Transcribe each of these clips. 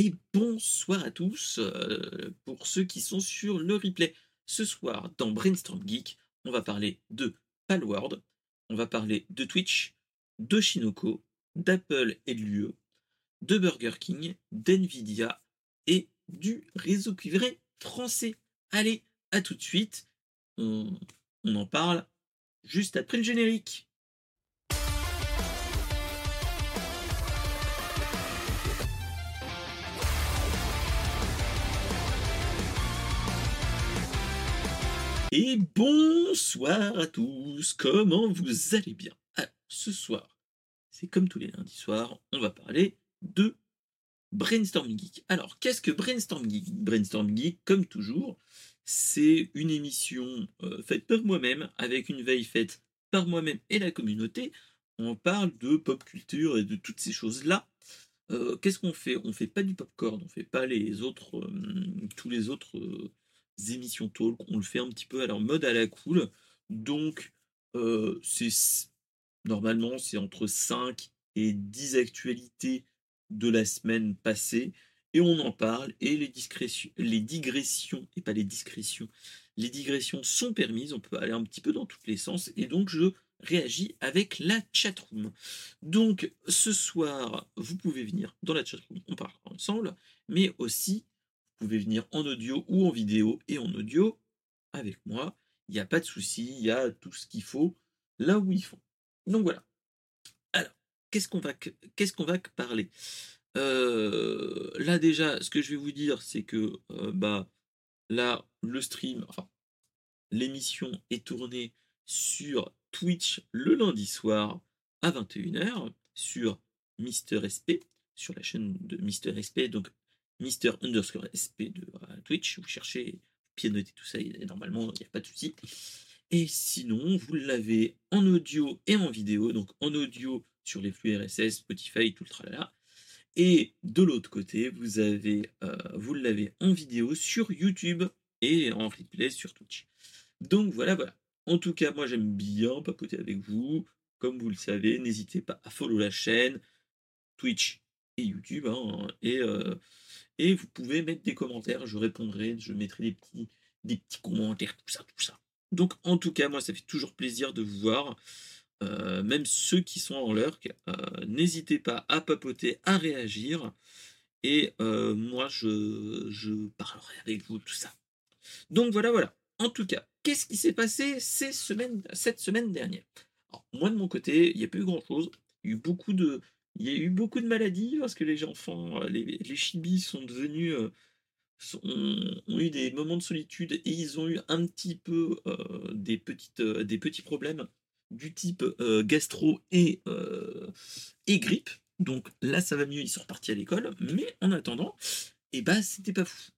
Et bonsoir à tous euh, pour ceux qui sont sur le replay. Ce soir, dans Brainstorm Geek, on va parler de Palworld, on va parler de Twitch, de Shinoko, d'Apple et de l'UE, de Burger King, d'NVIDIA et du réseau cuivré français. Allez, à tout de suite. On, on en parle juste après le générique. Et bonsoir à tous, comment vous allez bien? Alors, ce soir, c'est comme tous les lundis soirs, on va parler de Brainstorm Geek. Alors, qu'est-ce que Brainstorm Geek? Brainstorm Geek, comme toujours, c'est une émission euh, faite par moi-même, avec une veille faite par moi-même et la communauté. On parle de pop culture et de toutes ces choses-là. Euh, qu'est-ce qu'on fait? On fait pas du popcorn, on fait pas les autres, euh, tous les autres émissions talk, on le fait un petit peu à leur mode à la cool. Donc, euh, c'est normalement, c'est entre 5 et 10 actualités de la semaine passée. Et on en parle. Et les, les digressions, et pas les discrétions, les digressions sont permises. On peut aller un petit peu dans tous les sens. Et donc, je réagis avec la chatroom. Donc, ce soir, vous pouvez venir dans la chatroom. On parle ensemble. Mais aussi, pouvez venir en audio ou en vidéo et en audio avec moi. Il n'y a pas de souci, il y a tout ce qu'il faut là où il faut. Donc voilà. Alors, qu'est-ce qu'on va, qu'est-ce qu'on va parler? Euh, Là déjà, ce que je vais vous dire, c'est que euh, bah là, le stream, enfin, l'émission est tournée sur Twitch le lundi soir à 21h sur Mister SP, sur la chaîne de Mister SP, donc Mister underscore SP de euh, Twitch. Vous cherchez, pianoter tout ça, et normalement, il n'y a pas de souci. Et sinon, vous l'avez en audio et en vidéo. Donc en audio sur les flux RSS, Spotify, tout le tralala. Et de l'autre côté, vous avez, euh, l'avez en vidéo sur YouTube et en replay sur Twitch. Donc voilà, voilà. En tout cas, moi j'aime bien papoter avec vous. Comme vous le savez, n'hésitez pas à follow la chaîne, Twitch YouTube. Hein, et euh, et vous pouvez mettre des commentaires, je répondrai, je mettrai des petits, des petits commentaires, tout ça, tout ça. Donc en tout cas, moi, ça fait toujours plaisir de vous voir. Euh, même ceux qui sont en lurk, euh, n'hésitez pas à papoter, à réagir. Et moi, je, je, parlerai avec vous, tout ça. Donc voilà, voilà. En tout cas, qu'est-ce qui s'est passé ces semaines, cette semaine dernière? Moi, de mon côté, il n'y a pas eu grand-chose. Il y a eu beaucoup de, il y a eu beaucoup de maladies parce que les enfants, euh, les, chibis sont devenus. Euh, ont eu des moments de solitude et ils ont eu un petit peu euh, des, petites, des petits problèmes du type gastro et, et grippe. Donc là, ça va mieux, ils sont repartis à l'école. Mais en attendant, et eh bah, c'était pas fou.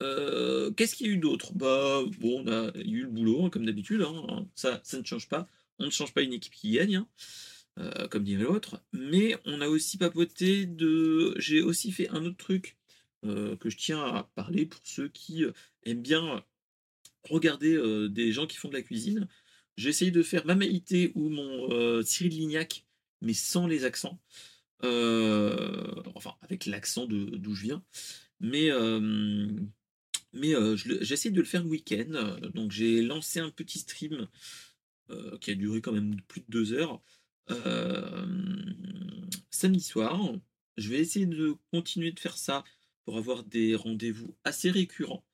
Qu'est-ce qu'il y a eu d'autre? Bah, bon, on a eu le boulot, hein, comme d'habitude. Hein. ça, ça ne change pas. On ne change pas une équipe qui gagne. Hein. Euh, comme dirait l'autre. Mais on a aussi papoté de. J'ai aussi fait un autre truc euh, que je tiens à parler pour ceux qui euh, aiment bien regarder des gens qui font de la cuisine. J'ai essayé de faire ma Maïté ou mon Cyril Lignac, mais sans les accents. enfin, avec l'accent d'où je viens. Mais mais j'essaie de le faire le week-end. Donc j'ai lancé un petit stream qui a duré quand même plus de deux heures samedi soir. Je vais essayer de continuer de faire ça pour avoir des rendez-vous assez récurrents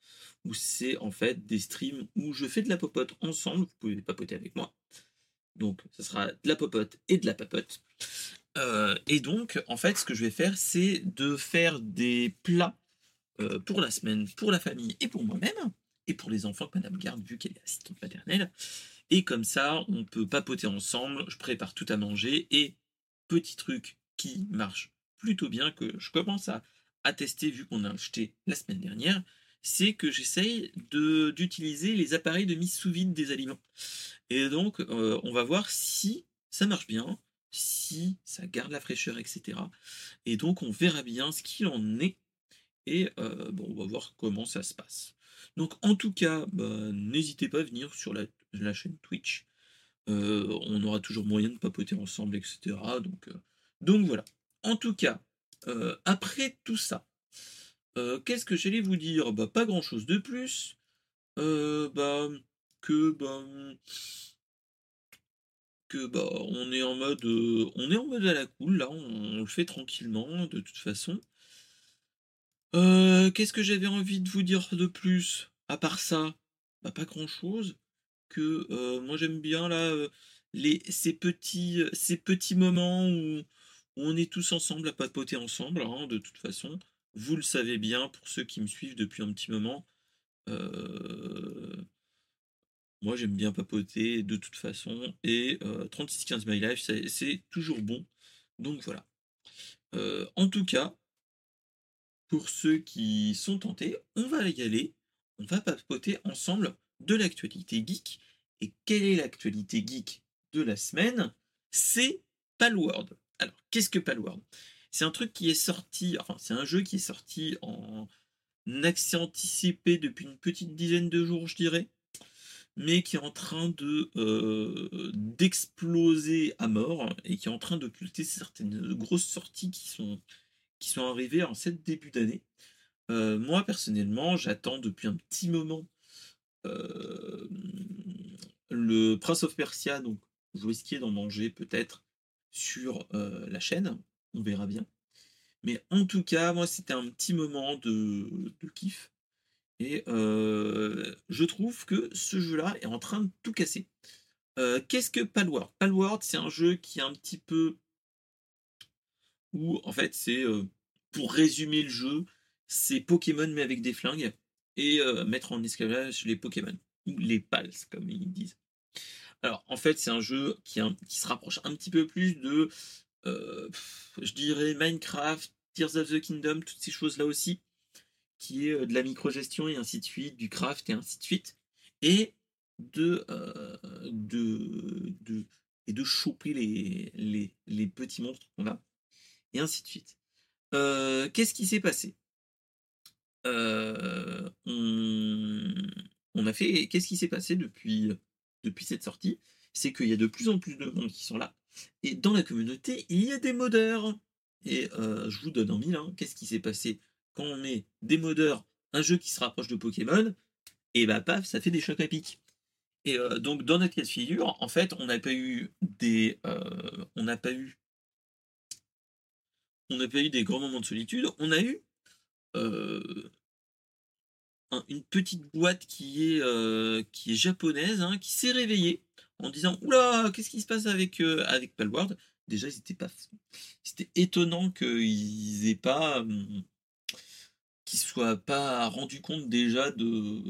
où c'est en fait des streams où je fais de la popote ensemble. Vous pouvez papoter avec moi. Donc, ça sera de la popote et de la papote. et donc, en fait, ce que je vais faire, c'est de faire des plats pour la semaine, pour la famille et pour moi-même, et pour les enfants que Madame garde, vu qu'elle est assistante maternelle. Et comme ça, on peut papoter ensemble, je prépare tout à manger et petit truc qui marche plutôt bien, que je commence à, tester vu qu'on a acheté la semaine dernière, c'est que j'essaye d'utiliser les appareils de mise sous vide des aliments. Et donc, euh, on va voir si ça marche bien, si ça garde la fraîcheur, etc. Et donc, on verra bien ce qu'il en est. Et euh, bon, on va voir comment ça se passe. Donc, en tout cas, bah, n'hésitez pas à venir sur la la chaîne Twitch. Euh, on aura toujours moyen de papoter ensemble, etc. Donc, euh, donc voilà. En tout cas, euh, après tout ça, Qu'est-ce que j'allais vous dire? Bah pas grand chose de plus. bah que bah que bah on est en mode on est en mode à la cool là, on, le fait tranquillement de toute façon. Qu'est-ce que j'avais envie de vous dire de plus? À part ça pas grand Que moi j'aime bien là les ces petits ces petits moments où, on est tous ensemble à papoter ensemble hein, de toute façon. Vous le savez bien pour ceux qui me suivent depuis un petit moment. Moi, j'aime bien papoter de toute façon. Et 3615 My Life, c'est toujours bon. Donc voilà. en tout cas, pour ceux qui sont tentés, on va y aller. On va papoter ensemble de l'actualité geek. Et quelle est l'actualité geek de la semaine? C'est Palworld. Alors, qu'est-ce que Palworld? C'est un truc qui est sorti, enfin, c'est un jeu qui est sorti en accès anticipé depuis une petite dizaine de jours, je dirais mais qui est en train de euh, d'exploser à mort et qui est en train de culter certaines grosses sorties qui sont, qui sont arrivées en cette début d'année. Euh, moi personnellement, j'attends depuis un petit moment le Prince of Persia, donc vous risquez d'en manger peut-être sur la chaîne, on verra bien. Mais en tout cas, moi c'était un petit moment de, kiff. Et je trouve que ce jeu-là est en train de tout casser. Qu'est-ce que Palworld? Palworld, c'est un jeu qui est un petit peu. Où, en fait, c'est. pour résumer le jeu, c'est Pokémon mais avec des flingues. Et mettre en esclavage les Pokémon. Ou les Pals, comme ils disent. Alors, en fait, c'est un jeu qui, se rapproche un petit peu plus de. je dirais Minecraft, Tears of the Kingdom, toutes ces choses-là aussi qui est euh, de la microgestion et ainsi de suite, du craft et ainsi de suite, et de, euh, de, de, et de choper les, les, les petits monstres qu'on a, et ainsi de suite. Euh, qu'est-ce qui s'est passé? On, on, a fait. Qu'est-ce qui s'est passé depuis, cette sortie? C'est qu'il y a de plus en plus de monde qui sont là. Et dans la communauté, il y a des modeurs. Et je vous donne en mille. Qu'est-ce qui s'est passé? Quand on met des modeurs, un jeu qui se rapproche de Pokémon, et bah paf, ça fait des chocs à pic. Et euh, donc dans notre cas de figure, en fait, on n'a pas eu des, euh, on n'a pas eu, on n'a pas eu des grands moments de solitude. On a eu euh, une petite boîte qui est est japonaise, hein, qui s'est réveillée en disant oula, qu'est-ce qui se passe avec avec Palworld? Déjà, c'était pas, c'était étonnant qu'ils aient pas hum, qui soit pas rendu compte déjà de,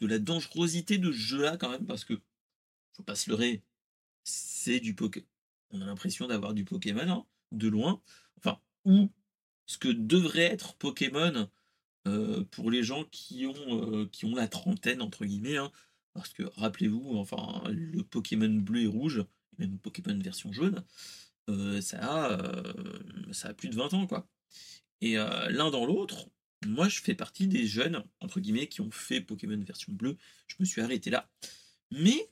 de la dangerosité de ce jeu-là quand même, parce que faut pas se leurrer, c'est du Pokémon. On a l'impression d'avoir du Pokémon hein, de loin, enfin ou ce que devrait être Pokémon euh, pour les gens qui ont euh, qui ont la trentaine entre guillemets, hein, parce que rappelez-vous, enfin le Pokémon bleu et rouge, même Pokémon version jaune, euh, ça a ça a plus de 20 ans quoi. Et l'un dans l'autre, moi, je fais partie des jeunes, entre guillemets, qui ont fait Pokémon version bleue. Je me suis arrêté là. Mais,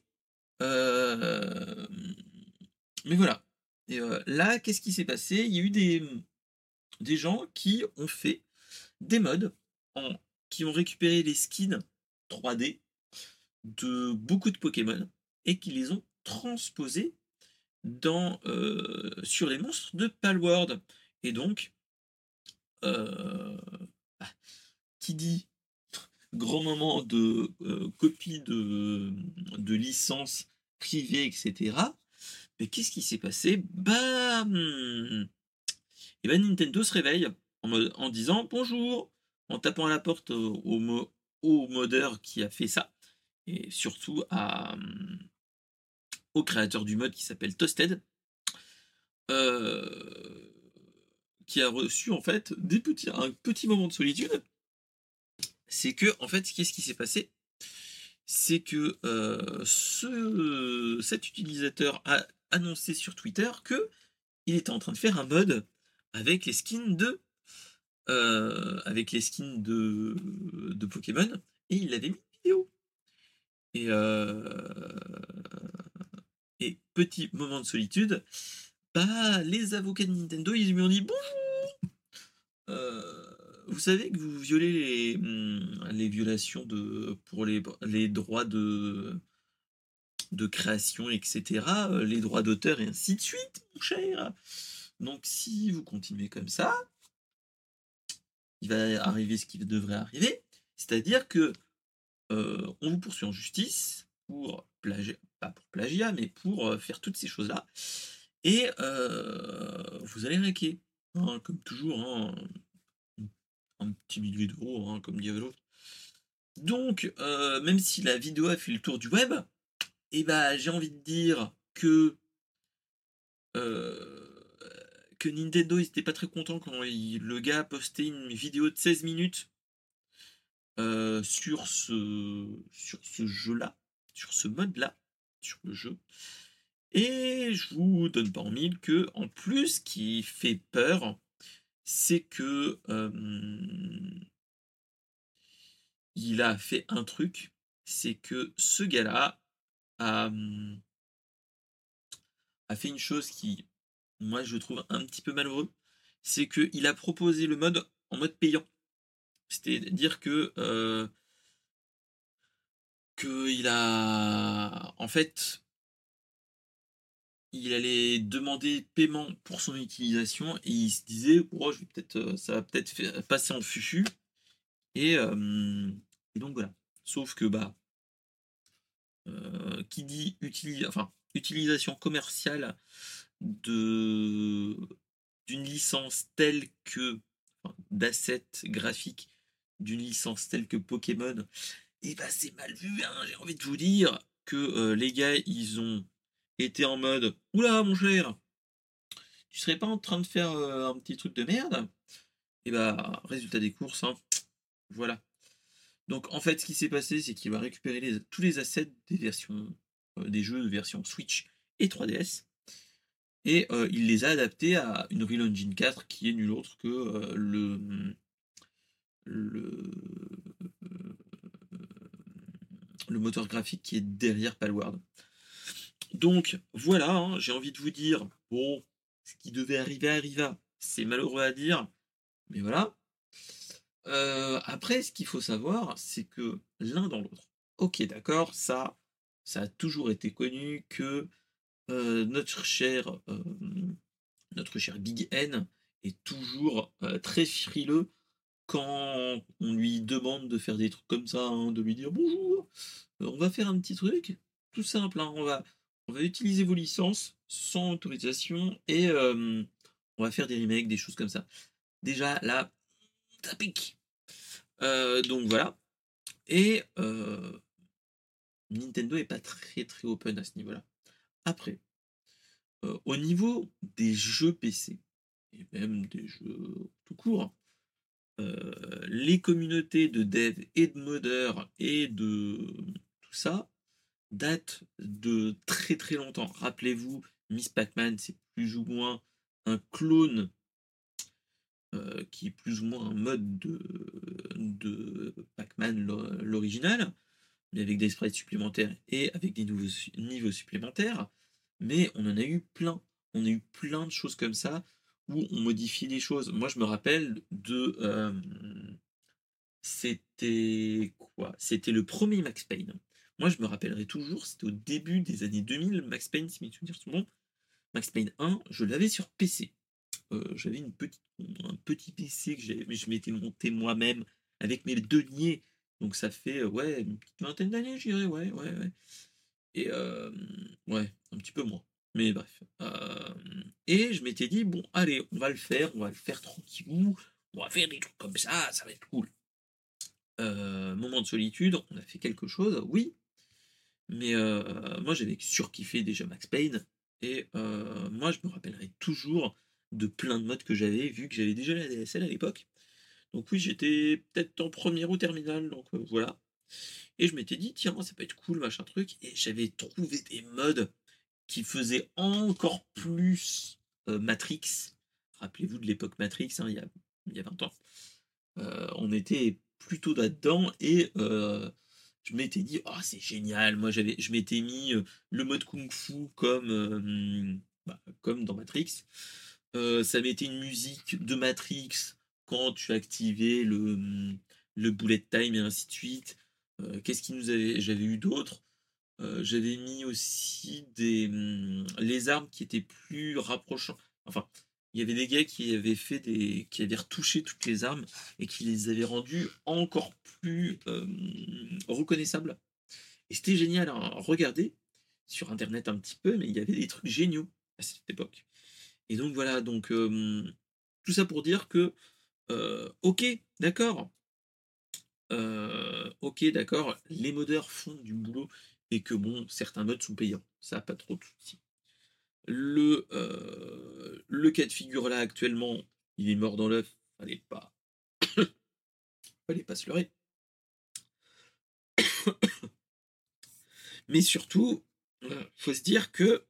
mais voilà. Et là, qu'est-ce qui s'est passé? Il y a eu des, des gens qui ont fait des modes, en, qui ont récupéré les skins 3D de beaucoup de Pokémon et qui les ont transposés euh, sur les monstres de Palworld. Et donc, qui dit grand moment de euh, copie de, de licence privée, etc. Mais qu'est-ce qui s'est passé? Bah, et eh ben Nintendo se réveille en, disant bonjour, en tapant à la porte au, modeur qui a fait ça, et surtout au créateur du mode qui s'appelle Toasted. Euh, qui a reçu en fait des petits, un petit moment de solitude, c'est que en fait, qu'est-ce qui s'est passé? C'est que euh, ce, cet utilisateur a annoncé sur Twitter que il était en train de faire un mode avec les skins de euh, avec les skins de, Pokémon et il avait mis une vidéo. Et, euh, et petit moment de solitude, bah les avocats de Nintendo ils lui ont dit bonjour. Euh, vous savez que vous violez les, hum, les violations de pour les, les droits de de création, etc., les droits d'auteur et ainsi de suite, mon cher. Donc si vous continuez comme ça, il va arriver ce qui devrait arriver, c'est-à-dire que euh, on vous poursuit en justice pour plagiat, pas pour plagiat, mais pour euh, faire toutes ces choses-là, et vous allez raquer, hein, comme toujours, hein, un petit millier d'euros, hein, comme dirait l'autre. Donc, même si la vidéo a fait le tour du web, eh bah, j'ai envie de dire que euh, que Nintendo n'était pas très content quand le gars a posté une vidéo de 16 minutes euh, sur ce sur ce jeu-là, sur ce mode-là, sur le jeu. Et je vous donne pas en mille que en plus, ce qui fait peur, c'est que euh, il a fait un truc, c'est que ce gars-là a, fait une chose qui, moi, je trouve un petit peu malheureux. C'est qu'il a proposé le mode en mode payant. C'est-à-dire que. Euh, qu'il a. En fait. Il allait demander paiement pour son utilisation et il se disait oh, je peut-être euh, ça va peut-être passer en fufu et, euh, et donc voilà sauf que bah euh, qui dit enfin, utilisation commerciale d'une licence telle que d'assets graphiques d'une licence telle que Pokémon, et eh bah ben, c'est mal vu, hein, j'ai envie de vous dire que euh, les gars ils ont été en mode Oula mon cher, tu serais pas en train de faire euh, un petit truc de merde? Et eh bah résultat des courses, hein, voilà. Donc en fait, ce qui s'est passé, c'est qu'il va récupérer tous les assets des versions euh, des jeux de version Switch et 3DS et euh, il les a adaptés à une Real Engine 4 qui est nul autre que euh, le le le moteur graphique qui est derrière Palward. Donc voilà, hein, j'ai envie de vous dire, bon, ce qui devait arriver arriva. C'est malheureux à dire, mais voilà. Euh, après, ce qu'il faut savoir, c'est que l'un dans l'autre. Ok, d'accord, ça, ça a toujours été connu que notre cher, euh, notre cher Big N est toujours très frileux quand on lui demande de faire des trucs comme ça, hein, de lui dire bonjour, on va faire un petit truc, tout simple, hein, on va, on va utiliser vos licences sans autorisation et on va faire des remakes, des choses comme ça. Déjà là, ça pique. Euh, donc voilà. Et euh, Nintendo est pas très très open à ce niveau-là. Après, au niveau des jeux PC, et même des jeux tout court, les communautés de dev et de modeurs et de tout ça datent de très très longtemps. Rappelez-vous, Miss Pac-Man, c'est plus ou moins un clone qui est plus ou moins un mode de, de Pac-Man l'original, mais avec des sprites supplémentaires et avec des nouveaux niveaux supplémentaires. Mais on en a eu plein. On a eu plein de choses comme ça où on modifie les choses. Moi, je me rappelle de. Euh, c'était quoi? C'était le premier Max Payne. Moi, je me rappellerai toujours, c'était au début des années 2000, Max Payne, si mes souvenirs sont bons. Max Payne 1, je l'avais sur PC. Euh, j'avais une petite, un petit PC que je m'étais monté moi-même avec mes deniers. Donc ça fait ouais une petite vingtaine d'années, je dirais, ouais, ouais, ouais. Et euh, ouais, un petit peu moins. Mais bref. Euh, et je m'étais dit, bon, allez, on va le faire, on va le faire tranquillou, on va faire des trucs comme ça, ça va être cool. moment de solitude, on a fait quelque chose, oui. Mais moi j'avais surkiffé déjà Max Payne. Et moi je me rappellerai toujours de plein de modes que j'avais, vu que j'avais déjà la DSL à l'époque. Donc oui, j'étais peut-être en première ou terminale, donc euh, voilà. Et je m'étais dit, tiens, ça peut être cool, machin truc. Et j'avais trouvé des modes qui faisaient encore plus euh, Matrix. Rappelez-vous de l'époque Matrix, hein, il, y a, il y a 20 ans. Euh, on était plutôt là-dedans et je m'étais dit, oh, c'est génial. Moi, j'avais, je m'étais mis le mode Kung Fu comme, bah, comme dans Matrix. Ça mettait une musique de Matrix quand tu activais le, le bullet time et ainsi de suite. Qu'est-ce qui nous avait. J'avais eu d'autres? J'avais mis aussi des, hum, les armes qui étaient plus rapprochants. Enfin, il y avait des gars qui avaient fait des. qui avaient retouché toutes les armes et qui les avaient rendues encore plus reconnaissables. Et c'était génial à regarder sur internet un petit peu, mais il y avait des trucs géniaux à cette époque. Et donc voilà, donc tout ça pour dire que ok, d'accord. ok, d'accord, les modeurs font du boulot et que bon, certains modes sont payants. Ça pas trop de soucis. Le, le cas de figure là actuellement, il est mort dans l'œuf, fallait pas. fallait pas se leurrer. Mais surtout, faut se dire que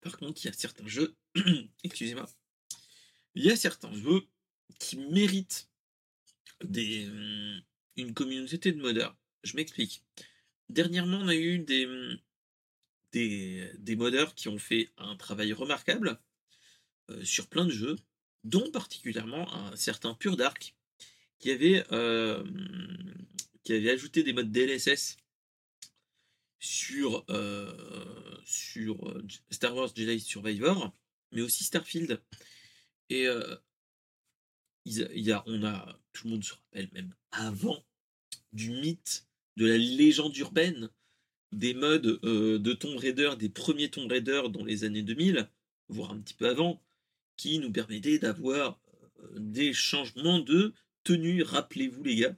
par contre, il y a certains jeux, excusez-moi, il y a certains jeux qui méritent hum, une communauté de modeurs. Je m'explique. Dernièrement, on a eu des, hum, des, modeurs qui ont fait un travail remarquable euh, sur plein de jeux, dont particulièrement un certain Pure Dark, qui avait, euh, avait ajouté des modes DLSS sur, euh, sur Star Wars Jedi Survivor, mais aussi Starfield. Et il y a, on a, tout le monde se rappelle même avant du mythe, de la légende urbaine, des modes de Tomb Raider, des premiers Tomb Raider dans les années 2000, voire un petit peu avant, qui nous permettaient d'avoir des changements de tenue. Rappelez-vous les gars,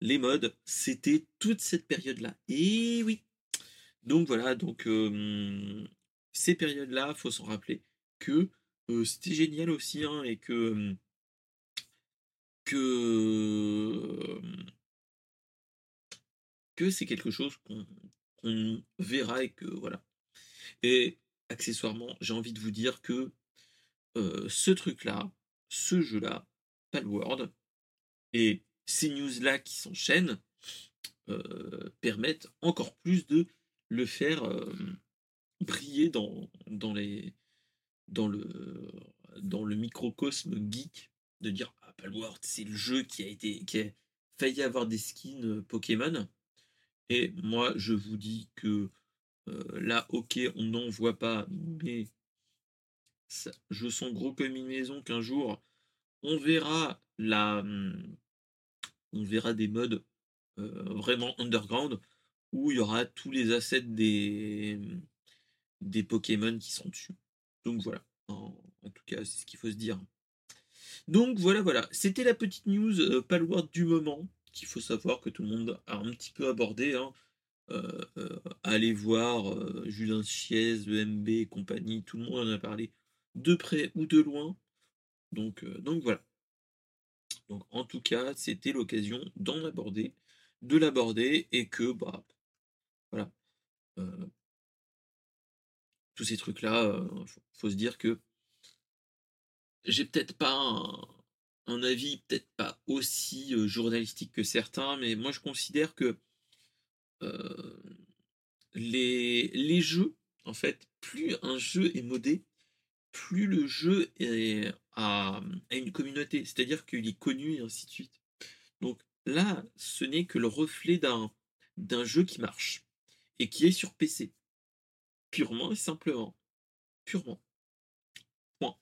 les modes, c'était toute cette période-là. Et oui. Donc voilà, donc ces périodes-là, faut s'en rappeler que c'était génial aussi, hein, et que que que c'est quelque chose qu'on verra et que voilà. Et accessoirement, j'ai envie de vous dire que ce truc-là, ce jeu-là, Palworld, et ces news-là qui s'enchaînent, permettent encore plus de le faire briller dans, dans, les, dans, le, dans le microcosme geek, de dire Palworld, c'est le jeu qui a été qui a failli avoir des skins Pokémon. Et moi, je vous dis que là, ok, on n'en voit pas, mais je sens gros comme une maison qu'un jour, on verra la, mmh, on verra des modes vraiment underground où il y aura tous les assets des, des Pokémon qui sont dessus. Donc voilà, en, tout cas, c'est ce qu'il faut se dire. Donc voilà, voilà, c'était la petite news euh, Palworld du moment qu'il faut savoir que tout le monde a un petit peu abordé. Hein. Euh, euh, allez voir Julien Chiez, EMB et compagnie, tout le monde en a parlé de près ou de loin. Donc, donc voilà. Donc en tout cas, c'était l'occasion d'en aborder, de l'aborder et que bah voilà. Tous ces trucs-là, il faut, se dire que j'ai peut-être pas un, avis peut-être pas aussi journalistique que certains, mais moi je considère que les, les jeux, en fait, plus un jeu est modé, plus le jeu est, une communauté, c'est-à-dire qu'il est connu et ainsi de suite. Donc là, ce n'est que le reflet d'un jeu qui marche et qui est sur PC. Purement et simplement. Purement. Point.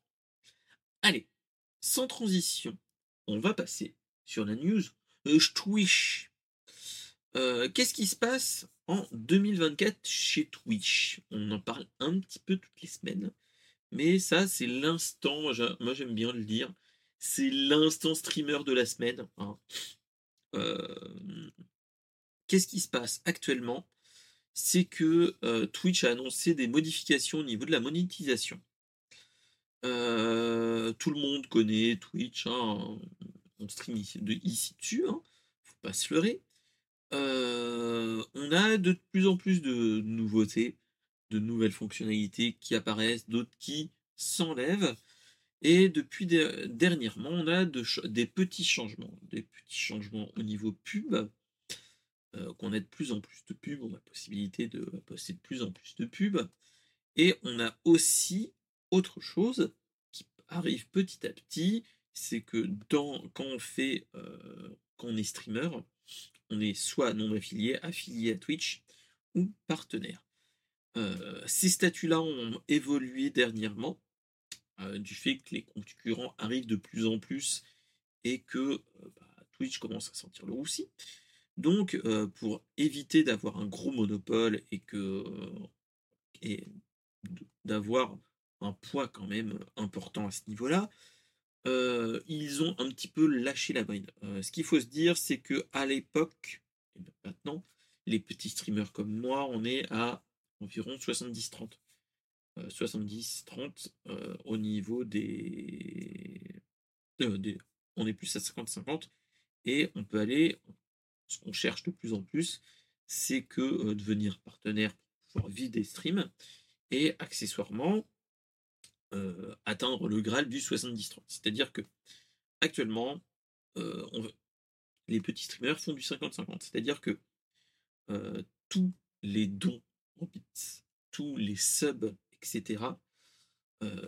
Allez, sans transition, on va passer sur la news Twitch. Euh, qu'est-ce qui se passe en 2024 chez Twitch? On en parle un petit peu toutes les semaines. Mais ça, c'est l'instant, moi j'aime bien le dire, c'est l'instant streamer de la semaine. Hein. Euh, qu'est-ce qui se passe actuellement? C'est que euh, Twitch a annoncé des modifications au niveau de la monétisation. Euh, tout le monde connaît Twitch, hein, on stream ici, de, ici dessus, hein, faut pas se leurrer. on a de plus en plus de nouveautés de nouvelles fonctionnalités qui apparaissent, d'autres qui s'enlèvent. Et depuis dernièrement, on a des petits changements, des petits changements au niveau pub, euh, qu'on a de plus en plus de pubs, on a la possibilité de poster de plus en plus de pubs. Et on a aussi autre chose qui arrive petit à petit, c'est que dans, quand on fait, quand on est streamer, on est soit non affilié, affilié à Twitch ou partenaire. ces statuts-là ont évolué dernièrement du fait que les concurrents arrivent de plus en plus et que bah, Twitch commence à sentir le roussi. Donc, pour éviter d'avoir un gros monopole et que et d'avoir un poids quand même important à ce niveau-là, ils ont un petit peu lâché la bride. ce qu'il faut se dire, c'est que à l'époque, et maintenant, les petits streamers comme moi, on est à environ 70-30. 70-30 au niveau des... On est plus à 50-50 et on peut aller ce qu'on cherche de plus en plus, c'est que euh, devenir partenaire pour pouvoir vivre des streams et accessoirement euh, atteindre le Graal du 70-30. C'est-à-dire que actuellement, euh, les petits streamers font du 50-50. C'est-à-dire que tous les dons tous les subs, etc.,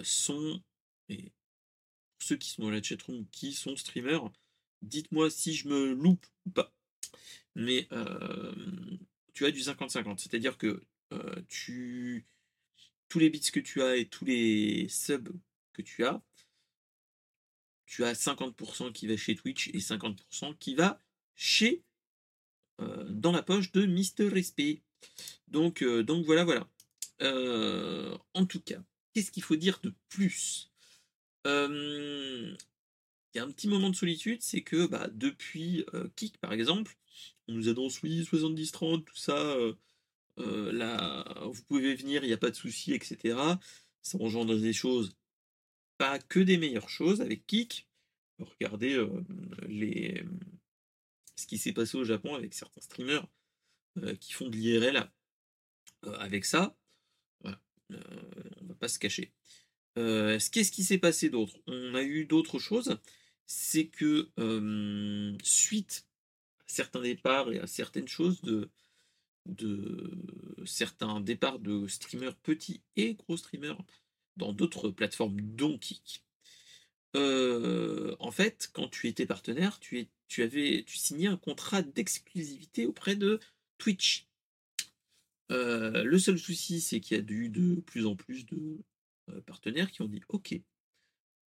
sont, et ceux qui sont dans la chatroom, qui sont streamers, dites-moi si je me loupe ou pas mais tu as du 50-50. C'est-à-dire que tu tous les bits que tu as et tous les subs que tu as, tu as 50% qui va chez Twitch et 50% qui va chez dans la poche de Mister Respect. Donc, donc voilà, voilà. en tout cas, qu'est-ce qu'il faut dire de plus? Il y a un petit moment de solitude, c'est que bah, depuis Kik par exemple, nous annonce oui 70-30, tout ça, euh, là, vous pouvez venir, il n'y a pas de souci, etc. Ça engendre des choses, pas que des meilleures choses avec Kik. Regardez les... ce qui s'est passé au Japon avec certains streamers qui font de l'IRL avec ça. Voilà. on va pas se cacher. Qu'est-ce qui s'est passé d'autre? On a eu d'autres choses c'est que suite certains départs et à certaines choses de, certains départs de streamers petits et gros streamers dans d'autres plateformes dont Kik, en fait, quand tu étais partenaire, tu, es, tu avais tu signais un contrat d'exclusivité auprès de Twitch. le seul souci, c'est qu'il y a eu de plus en plus de partenaires qui ont dit Ok,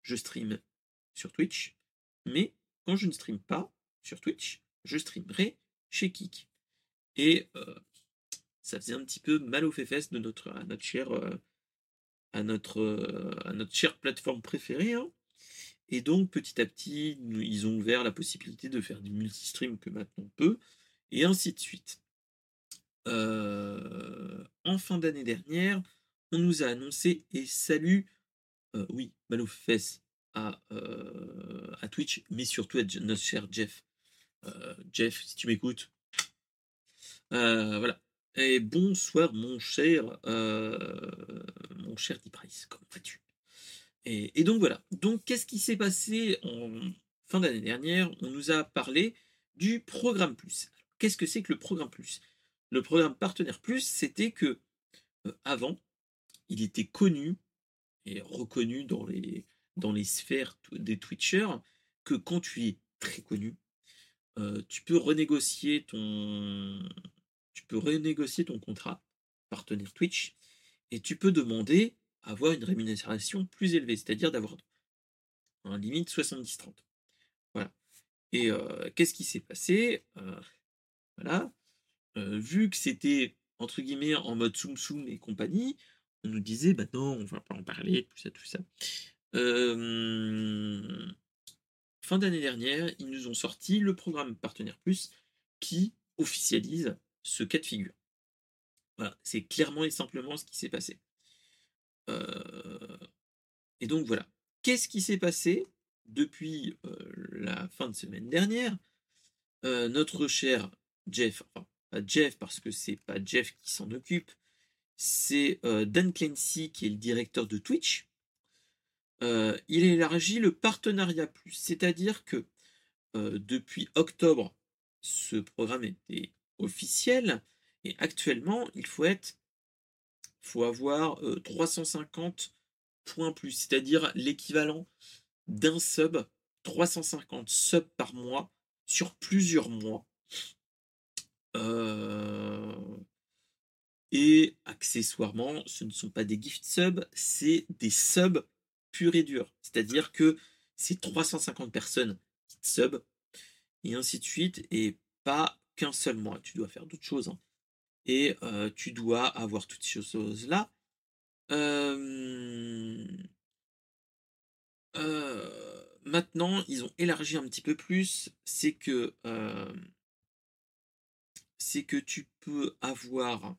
je stream sur Twitch, mais quand je ne stream pas sur Twitch, je streamerai chez Kik. Et euh, ça faisait un petit peu mal aux fesses de notre, à notre chère, euh, à notre, euh, à notre chère plateforme préférée. Hein. Et donc petit à petit, ils ont ouvert la possibilité de faire du multi-stream que maintenant on peut, et ainsi de suite. en fin d'année dernière, on nous a annoncé et salut, oui, mal aux fesses, à, à Twitch, mais surtout à notre cher Jeff. Euh, Jeff, si tu m'écoutes. Euh, voilà. Et bonsoir, mon cher, mon cher Price, comment vas-tu? Et, et, donc voilà. Donc, qu'est-ce qui s'est passé en fin d'année dernière? On nous a parlé du programme plus. Qu'est-ce que c'est que le programme plus? Le programme partenaire plus, c'était que avant, il était connu et reconnu dans les, dans les sphères des Twitchers que quand tu es très connu, euh, tu peux renégocier ton tu peux renégocier contrat partenaire Twitch et tu peux demander à avoir une rémunération plus élevée, c'est-à-dire d'avoir un limite 70-30. Voilà. Et euh, qu'est-ce qui s'est passé? Euh, Voilà. vu que c'était entre guillemets en mode soum soum et compagnie, on nous disait bah non, on va pas en parler, tout ça, tout ça d'année dernière, ils nous ont sorti le programme Partenaire Plus qui officialise ce cas de figure. Voilà, c'est clairement et simplement ce qui s'est passé. et donc voilà. Qu'est-ce qui s'est passé depuis la fin de semaine dernière? Notre cher Jeff, enfin pas Jeff parce que c'est pas Jeff qui s'en occupe, c'est Dan Clancy qui est le directeur de Twitch euh, il élargit le partenariat plus, c'est-à-dire que euh, depuis octobre, ce programme était officiel et actuellement, il faut être, avoir 350 points plus, c'est-à-dire l'équivalent d'un sub, 350 subs par mois sur plusieurs mois. Euh, et accessoirement, ce ne sont pas des gift subs, c'est des subs purs et durs. C'est-à-dire que c'est 350 personnes qui te sub, et ainsi de suite, et pas qu'un seul mois. Tu dois faire d'autres choses. Hein. Et euh, tu dois avoir toutes ces choses-là. Euh, euh, maintenant, ils ont élargi un petit peu plus. C'est que c'est que tu peux avoir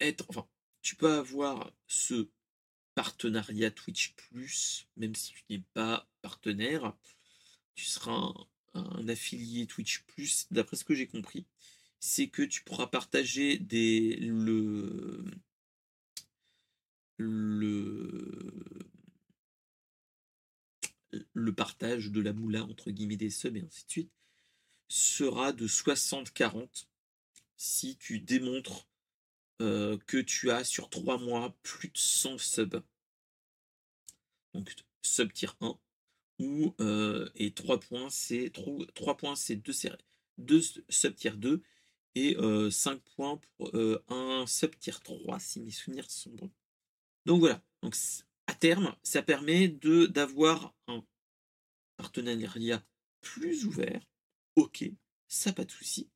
être, enfin, tu peux avoir ce partenariat Twitch Plus, même si tu n'es pas partenaire, tu seras un, affilié Twitch Plus, d'après ce que j'ai compris, c'est que tu pourras partager des le le le partage de la moula entre guillemets des subs et ainsi de suite sera de 60-40 si tu démontres euh, que tu as sur 3 mois plus de 100 subs. Donc sub tier 1 ou euh, et 3 points c'est 3, points c'est 2 2 sub tier 2 et 5 euh, points pour un sub tier 3 si mes souvenirs sont bons. Donc voilà. Donc à terme, ça permet de d'avoir un partenariat plus ouvert. OK, ça pas de souci.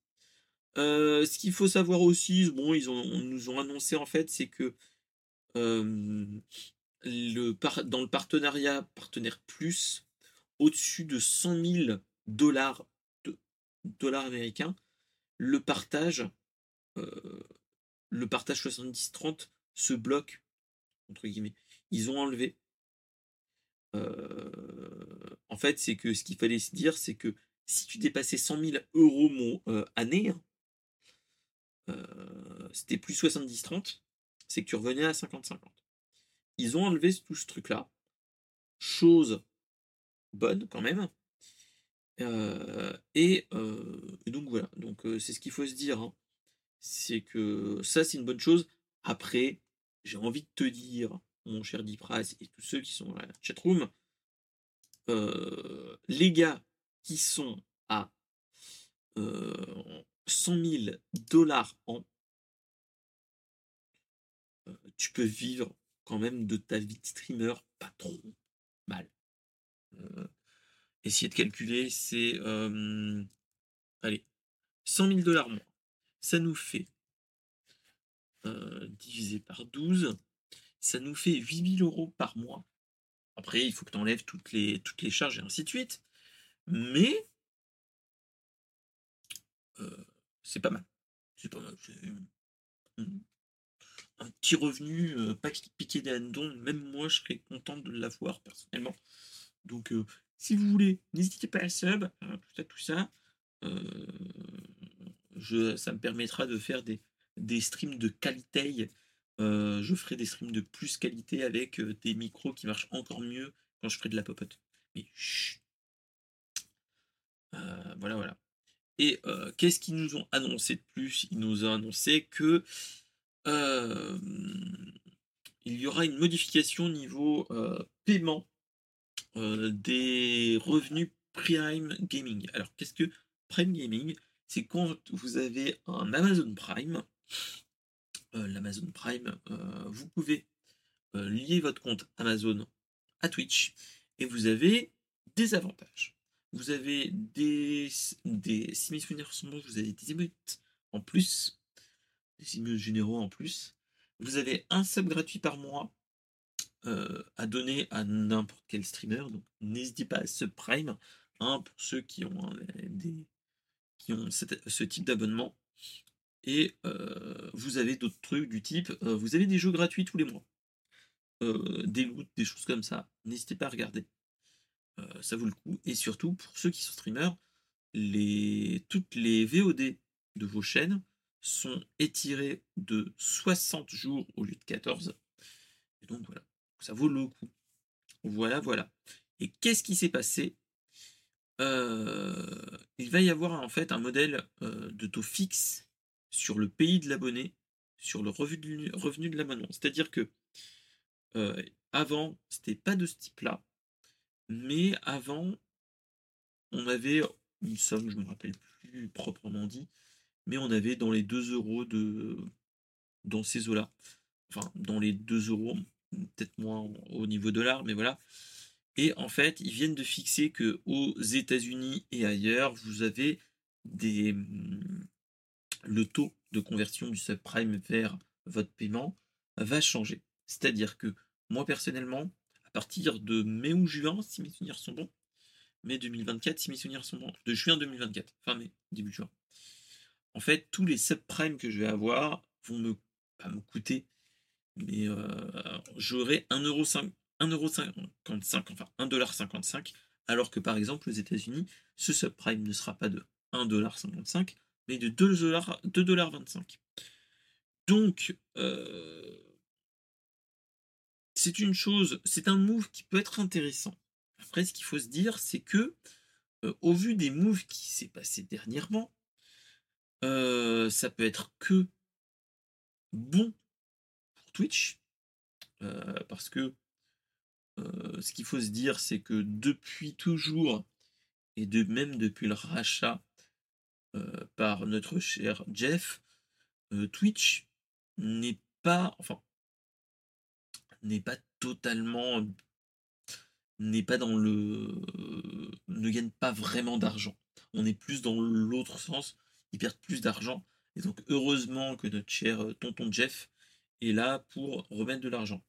Euh, ce qu'il faut savoir aussi, bon, ils nous ont annoncé en fait, c'est que euh, le dans le partenariat partenaire plus, au-dessus de 100 000 dollars américains, le partage, euh, le partage 70-30 se bloque entre guillemets. Ils ont enlevé. en fait, c'est que ce qu'il fallait se dire, c'est que si tu dépassais 100 000 euros mon année, hein, euh, c'était plus 70-30, c'est que tu revenais à 50-50. Ils ont enlevé tout ce truc-là. Chose bonne quand même. Euh, et, euh, donc voilà, donc c'est ce qu'il faut se dire. Hein. C'est que ça, c'est une bonne chose. Après, j'ai envie de te dire, mon cher Dipraz et tous ceux qui sont dans la chatroom, les gars qui sont à 100 000 dollars en, euh, tu peux vivre quand même de ta vie de streamer pas trop mal. Euh, essayer de calculer, c'est euh, allez, 100 000 dollars mois. Ça nous fait divisé par 12, ça nous fait 8 000 euros par mois. Après, il faut que tu enlèves toutes les, toutes les charges et ainsi de suite. Mais c'est pas mal. C'est pas mal. Un petit revenu, euh, pas piqué des hannetons, même moi je serais content de l'avoir personnellement. Donc euh, si vous voulez, n'hésitez pas à sub, hein, tout ça, tout ça. Euh, je, ça me permettra de faire des, des streams de qualité. je ferai des streams de plus qualité avec des micros qui marchent encore mieux quand je ferai de la popote. Mais chut. voilà, voilà. Et qu'est-ce qu'ils nous ont annoncé de plus? Ils nous ont annoncé que il y aura une modification au niveau paiement des revenus Prime Gaming. Alors qu'est-ce que Prime Gaming? C'est quand vous avez un Amazon Prime, l'Amazon Prime, vous pouvez lier votre compte Amazon à Twitch et vous avez des avantages. Vous avez des, des si mes souvenirs sont bons, vous avez des émeutes en plus, émeutes généraux en plus. Vous avez un sub gratuit par mois euh, à donner à n'importe quel streamer. Donc n'hésitez pas à subprime hein, pour ceux qui ont euh, des qui ont ce type d'abonnement. Et euh, vous avez d'autres trucs du type, vous avez des jeux gratuits tous les mois, des loots, des choses comme ça. N'hésitez pas à regarder. Euh, ça vaut le coup. Et surtout, pour ceux qui sont streamers, les, toutes les VOD de vos chaînes sont étirées de 60 jours au lieu de 14. Et donc voilà, ça vaut le coup. Voilà, voilà. Et qu'est-ce qui s'est passé? Euh, Il va y avoir en fait un modèle euh, de taux fixe sur le pays de l'abonné, sur le revenu de, l'abonnement. C'est-à-dire que euh, avant, c'était pas de ce type-là, mais avant, on avait une somme, je me rappelle plus proprement dit, mais on avait dans les 2 euros de dans ces eaux-là, enfin dans les 2 euros, peut-être moins au niveau dollar, mais voilà. Et en fait, ils viennent de fixer que aux États-Unis et ailleurs, vous avez des le taux de conversion du subprime vers votre paiement va changer. C'est-à-dire que moi personnellement, à partir de mai ou juin, si mes souvenirs sont bons, mai 2024, si mes souvenirs sont bons, de juin 2024, fin mai, début juin. En fait, tous les subprimes que je vais avoir vont me, pas me coûter, mais euh, j'aurai 1,55€, 1,55€, enfin 1,55$, alors que par exemple aux États-Unis, ce subprime ne sera pas de 1,55$, mais de 2,25$. Donc, euh, c'est une chose, c'est un move qui peut être intéressant. Après, ce qu'il faut se dire, c'est que, euh, au vu des moves qui s'est passé dernièrement, euh, ça peut être que bon pour Twitch, parce que ce qu'il faut se dire, c'est que depuis toujours, et de même depuis le rachat par notre cher Jeff, Twitch n'est pas, enfin, n'est pas totalement, n'est pas dans le, ne gagne pas vraiment d'argent. On est plus dans l'autre sens, ils perdent plus d'argent. Et donc heureusement que notre cher euh, tonton Jeff est là pour remettre de l'argent.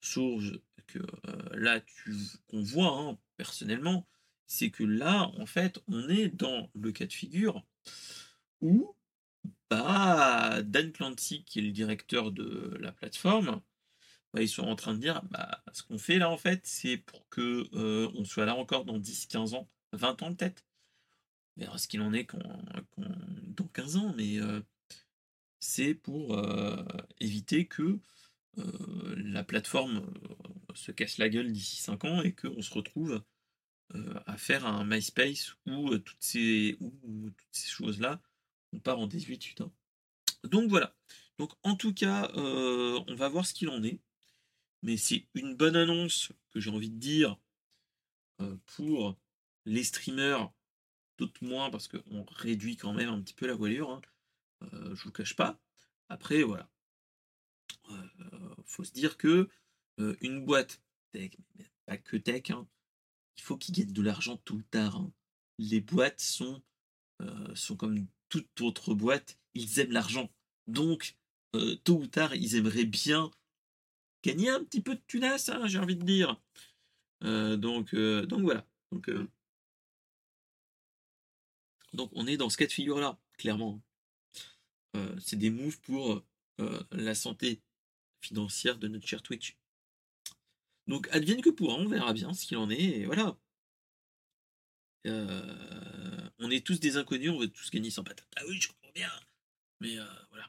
Chose que euh, là tu qu'on voit hein, personnellement, c'est que là en fait on est dans le cas de figure où bah, Dan Clancy, qui est le directeur de la plateforme, bah, ils sont en train de dire bah, ce qu'on fait là en fait, c'est pour que euh, on soit là encore dans 10, 15 ans, 20 ans peut-être. Verra ce qu'il en est dans 15 ans, mais euh, c'est pour euh, éviter que la plateforme se casse la gueule d'ici 5 ans et qu'on se retrouve à faire un MySpace où toutes ces, choses-là on part en 18 ans. Donc voilà. Donc en tout cas, euh, on va voir ce qu'il en est. Mais c'est une bonne annonce que j'ai envie de dire euh, pour les streamers, d'autres moins parce qu'on réduit quand même un petit peu la voilure. Hein. Euh, je vous cache pas. Après, voilà. faut se dire que une boîte tech, pas que tech, hein, il faut qu'ils gagnent de l'argent tout ou tard. Hein. Les boîtes sont, sont comme toute autre boîte, ils aiment l'argent. Donc, euh, tôt ou tard, ils aimeraient bien gagner un petit peu de tunas, j'ai envie de dire. Euh, donc, euh, donc voilà. Donc on est dans ce cas de figure-là, clairement. c'est des moves pour la santé financière de notre cher Twitch. Donc advienne que pourra, on verra bien ce qu'il en est, et voilà. Euh, on est tous des inconnus, on veut tous gagner sans patate. Ah oui, je comprends bien. Mais euh, voilà.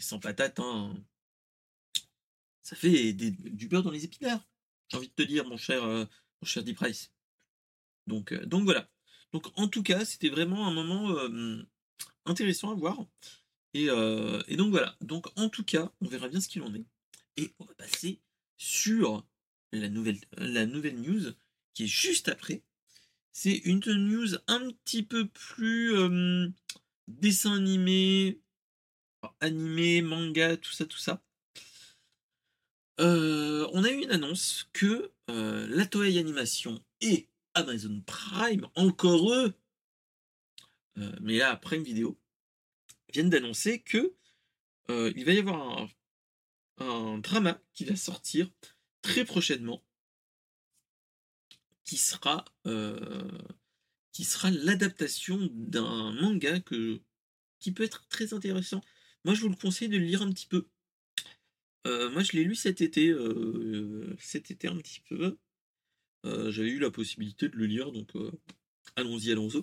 sans patate, hein, ça fait du beurre dans les épinards. J'ai envie de te dire, mon cher, euh, mon cher Deep Price. Donc, donc voilà. Donc en tout cas, c'était vraiment un moment intéressant à voir. Et, donc voilà. Donc en tout cas, on verra bien ce qu'il en est. Et on va passer sur la nouvelle, news qui est juste après. C'est une news un petit peu plus dessin animé, animé, manga, tout ça, tout ça. On a eu une annonce que la Toei Animation et Amazon Prime, encore eux, mais là, Prime Vidéo, viennent d'annoncer que il va y avoir un drama qui va sortir très prochainement qui sera, euh, qui sera l'adaptation d'un manga que, qui peut être très intéressant. Moi, je vous le conseille de le lire un petit peu. Euh, moi, je l'ai lu cet été, euh, cet été un petit peu. J'avais eu la possibilité de le lire, donc allons-y, allons-y.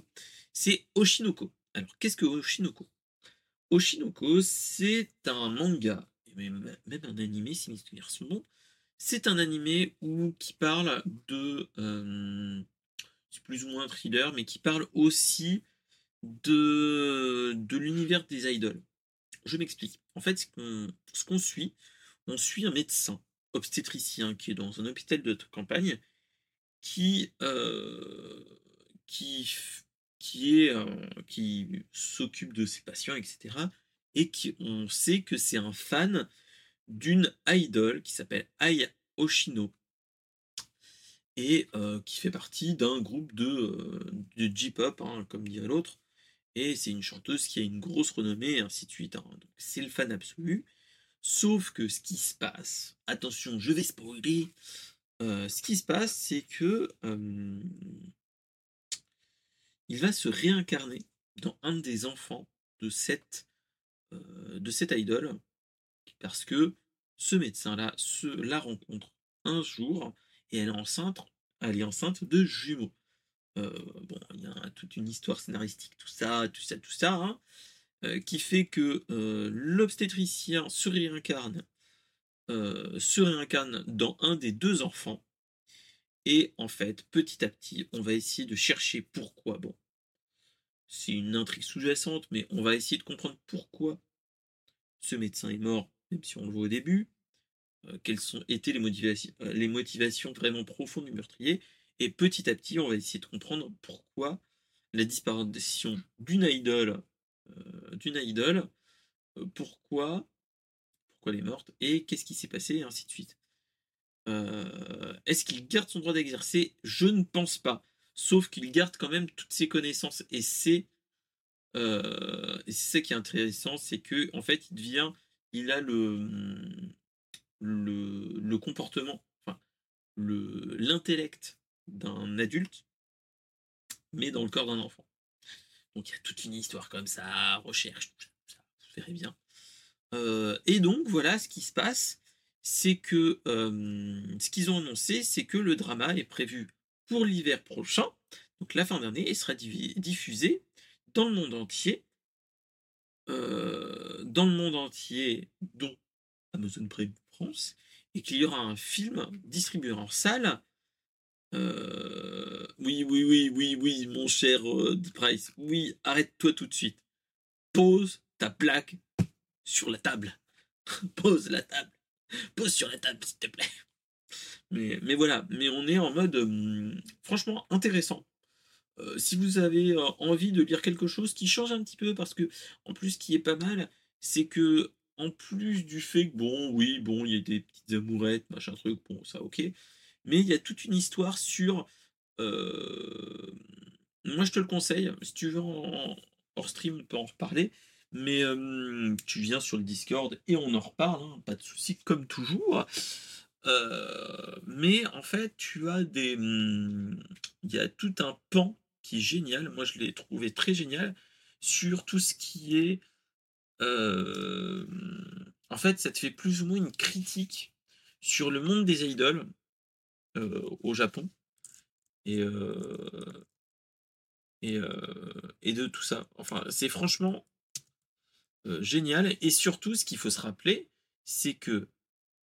C'est Oshinoko. Alors, qu'est-ce que Oshinoko? Oshinoko, c'est un manga, même, un animé, si mes souvenirs sont bons, c'est un animé où, qui parle de. Euh, c'est plus ou moins un thriller, mais qui parle aussi de, de l'univers des idoles. Je m'explique. En fait, ce qu'on suit, on suit un médecin. obstétricien qui est dans un hôpital de campagne qui, qui, s'occupe de ses patients, etc. Et qui, on sait que c'est un fan d'une idole qui s'appelle Aya Oshino et qui fait partie d'un groupe de, de J-pop, hein, comme dirait l'autre. Et c'est une chanteuse qui a une grosse renommée, et ainsi de suite. Hein. C'est le fan absolu. Sauf que ce qui se passe, attention, je vais spoiler. Ce qui se passe, c'est que il va se réincarner dans un des enfants de cette, idole, parce que ce médecin-là se la rencontre un jour et elle est enceinte, elle est enceinte de jumeaux. Euh, bon, il y a toute une histoire scénaristique, tout ça, tout ça, tout ça, hein, euh, qui fait que euh, l'obstétricien se réincarne, se réincarne dans un des deux enfants. Et en fait, petit à petit, on va essayer de chercher pourquoi. Bon, c'est une intrigue sous-jacente, mais on va essayer de comprendre pourquoi ce médecin est mort, même si on le voit au début. quelles sont été les motivations, les motivations vraiment profondes du meurtrier et petit à petit, on va essayer de comprendre pourquoi la disparition d'une idole, euh, d'une idole, euh, pourquoi, elle est morte, et qu'est-ce qui s'est passé, et ainsi de suite. Euh, est-ce qu'il garde son droit d'exercer? Je ne pense pas. Sauf qu'il garde quand même toutes ses connaissances. Et c'est c'est ça qui est intéressant, c'est que en fait, il devient, il a le, le, le comportement, enfin, le l'intellect d'un adulte, mais dans le corps d'un enfant. Donc il y a toute une histoire comme ça, recherche, tout ça, vous verrez bien. Euh, et donc voilà ce qui se passe, c'est que euh, ce qu'ils ont annoncé, c'est que le drama est prévu pour l'hiver prochain, donc la fin d'année, et sera diffusé dans le monde entier, euh, dans le monde entier, dont Amazon Prime France, et qu'il y aura un film distribué en salle oui, oui, oui, oui, oui, mon cher Price. Oui, arrête-toi tout de suite. Pose ta plaque sur la table. Pose la table. Pose sur la table, s'il te plaît. Mais, voilà, mais on est en mode hum, franchement intéressant. Euh, si vous avez envie de lire quelque chose qui change un petit peu, parce que en plus, ce qui est pas mal, c'est que en plus du fait que bon, oui, bon, il y a des petites amourettes, machin truc, bon, ça, ok mais il y a toute une histoire sur. Euh, moi, je te le conseille. Si tu veux en hors stream, on peut en reparler. Mais euh, tu viens sur le Discord et on en reparle. Hein, pas de souci, comme toujours. Euh, mais en fait, tu as des. Hmm, il y a tout un pan qui est génial. Moi, je l'ai trouvé très génial sur tout ce qui est. en fait, ça te fait plus ou moins une critique sur le monde des idoles euh, au Japon. Et, euh, et, euh, et, de tout ça. Enfin, c'est franchement génial. Et surtout, ce qu'il faut se rappeler, c'est que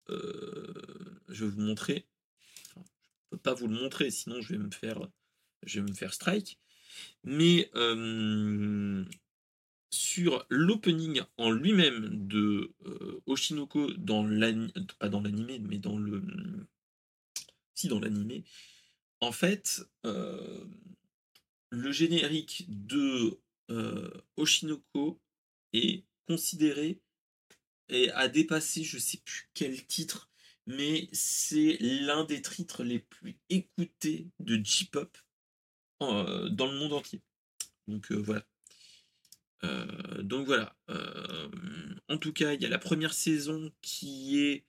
je vais vous montrer. Enfin, je peux pas vous le montrer, sinon je vais me faire, je vais me faire strike. Mais sur l'opening en lui-même de Oshinoko dans l'anime, pas dans l'anime, mais dans le dans l'animé, en fait, euh, le générique de euh, Oshinoko est considéré et a dépassé, je sais plus quel titre, mais c'est l'un des titres les plus écoutés de J-pop euh, dans le monde entier. Donc voilà. donc voilà. en tout cas, il y a la première saison qui est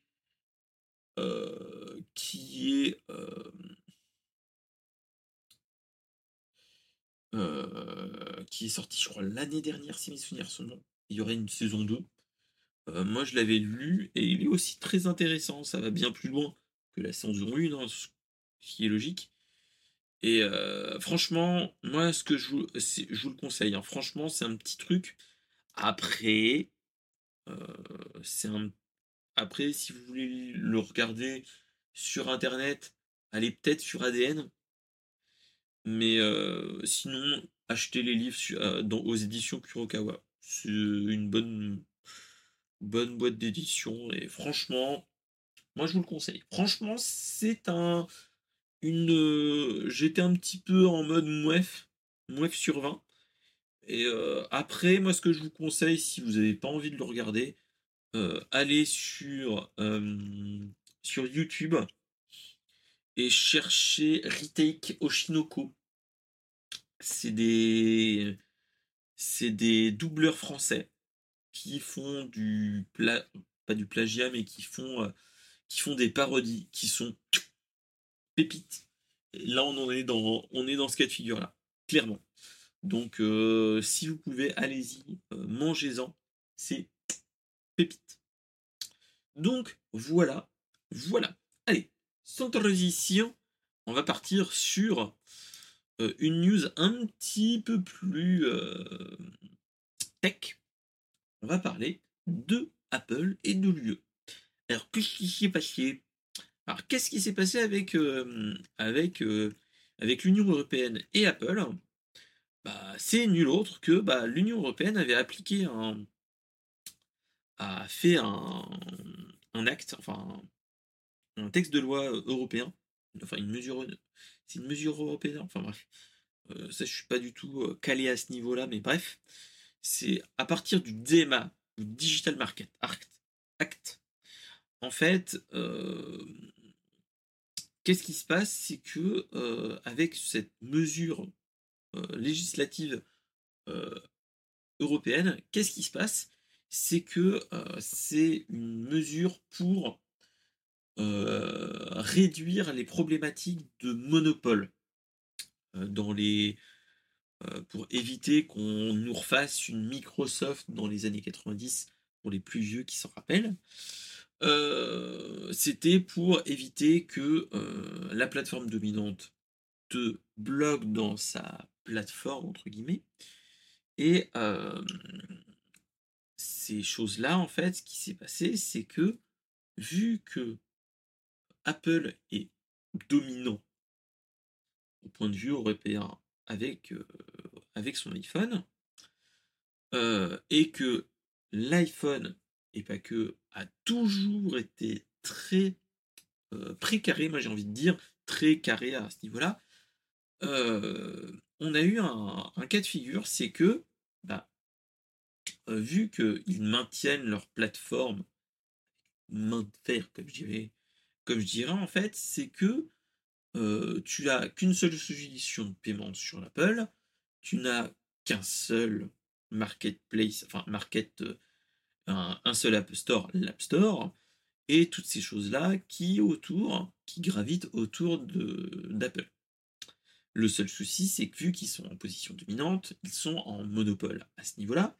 euh, qui est euh, euh, qui est sorti, je crois, l'année dernière, si mes souvenirs sont bons. Il y aurait une saison 2. moi, je l'avais lu et il est aussi très intéressant. Ça va bien plus loin que la saison 1, hein, ce qui est logique. Et franchement, moi, ce que je vous, le conseille, hein. franchement, c'est un petit truc. Après, un après, si vous voulez le regarder sur internet, allez peut-être sur ADN. Mais euh, sinon, achetez les livres euh, aux éditions Kurokawa. C'est une bonne, bonne boîte d'édition. Et franchement, Moi, je vous le conseille. Franchement, c'est un. Une. Euh, j'étais un petit peu en mode mouef, mouef sur 20. Et euh, après, moi, ce que je vous conseille, si vous n'avez pas envie de le regarder, allez sur, sur YouTube et cherchez Retake Oshinoko. C'est des. C'est des doubleurs français qui font du pla... plagiat, mais qui font qui font des parodies qui sont pépites. là, on est dans, ce cas de figure-là, clairement. Donc, euh, si vous pouvez, allez-y, euh, mangez-en, c'est pépite. Donc, voilà, voilà. Allez, sans transition, on va partir sur euh, une news un petit peu plus tech. On va parler de Apple et de l'UE. Alors, qu'est-ce qui s'est passé? Alors, qu'est-ce qui s'est passé avec, euh, euh, l'Union européenne et Apple? Bah, C'est nul autre que bah, l'Union européenne avait appliqué un. a fait un acte, enfin, un texte de loi européen, enfin, une mesure. C'est une mesure européenne, enfin bref. Euh, ça, je suis pas du tout calé à ce niveau-là, mais bref. C'est à partir du DMA, du Digital Market Act en fait, euh, qu'est-ce qui se passe? C'est que euh, avec cette mesure euh, législative européenne, qu'est-ce qui se passe? C'est que c'est une mesure pour réduire les problématiques de monopole dans les pour éviter qu'on nous refasse une Microsoft dans les années 90 pour les plus vieux qui s'en rappellent. Euh, c'était pour éviter que euh, la plateforme dominante te bloque dans sa plateforme, entre guillemets. Et euh, ces choses-là, en fait, ce qui s'est passé, c'est que vu que Apple est dominant au point de vue européen avec, avec son iPhone, et que l'iPhone, et pas que a toujours été très euh, précaré, moi j'ai envie de dire, très carré à ce niveau-là. Euh, on a eu un, cas de figure, c'est que, bah, euh, vu qu'ils maintiennent leur plateforme, main de fer, comme je dirais, comme je dirais en fait, c'est que tu n'as qu'une seule solution de paiement sur l'Apple, tu n'as qu'un seul marketplace, enfin market un, seul App Store, l'App Store, et toutes ces choses-là qui autour, qui gravitent autour d'Apple. Le seul souci, c'est que vu qu'ils sont en position dominante, ils sont en monopole à ce niveau-là,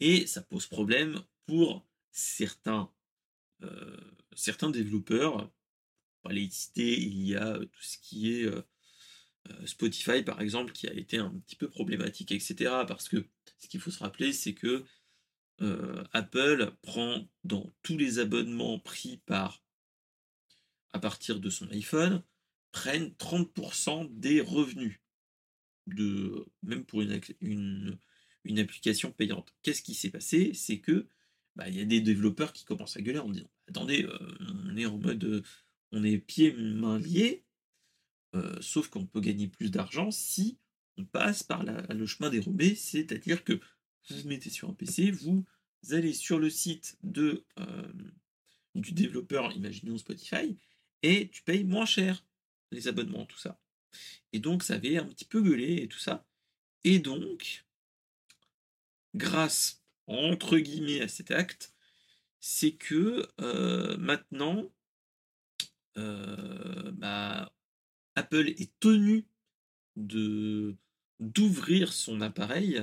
et ça pose problème pour certains, euh, certains développeurs. Citer, il y a tout ce qui est euh, euh, Spotify, par exemple, qui a été un petit peu problématique, etc. Parce que ce qu'il faut se rappeler, c'est que euh, Apple prend dans tous les abonnements pris par à partir de son iPhone, prennent 30% des revenus, de, même pour une, une, application payante. Qu'est-ce qui s'est passé? C'est que bah, il y a des développeurs qui commencent à gueuler en disant attendez, euh, on est en mode on est pieds mains liés, euh, sauf qu'on peut gagner plus d'argent si on passe par le chemin dérobé, c'est-à-dire que vous vous mettez sur un PC, vous allez sur le site de, euh, du développeur, imaginons Spotify, et tu payes moins cher les abonnements, tout ça. Et donc, ça avait un petit peu gueulé et tout ça. Et donc, grâce, entre guillemets, à cet acte, c'est que euh, maintenant, bah, Apple est tenu d'ouvrir son appareil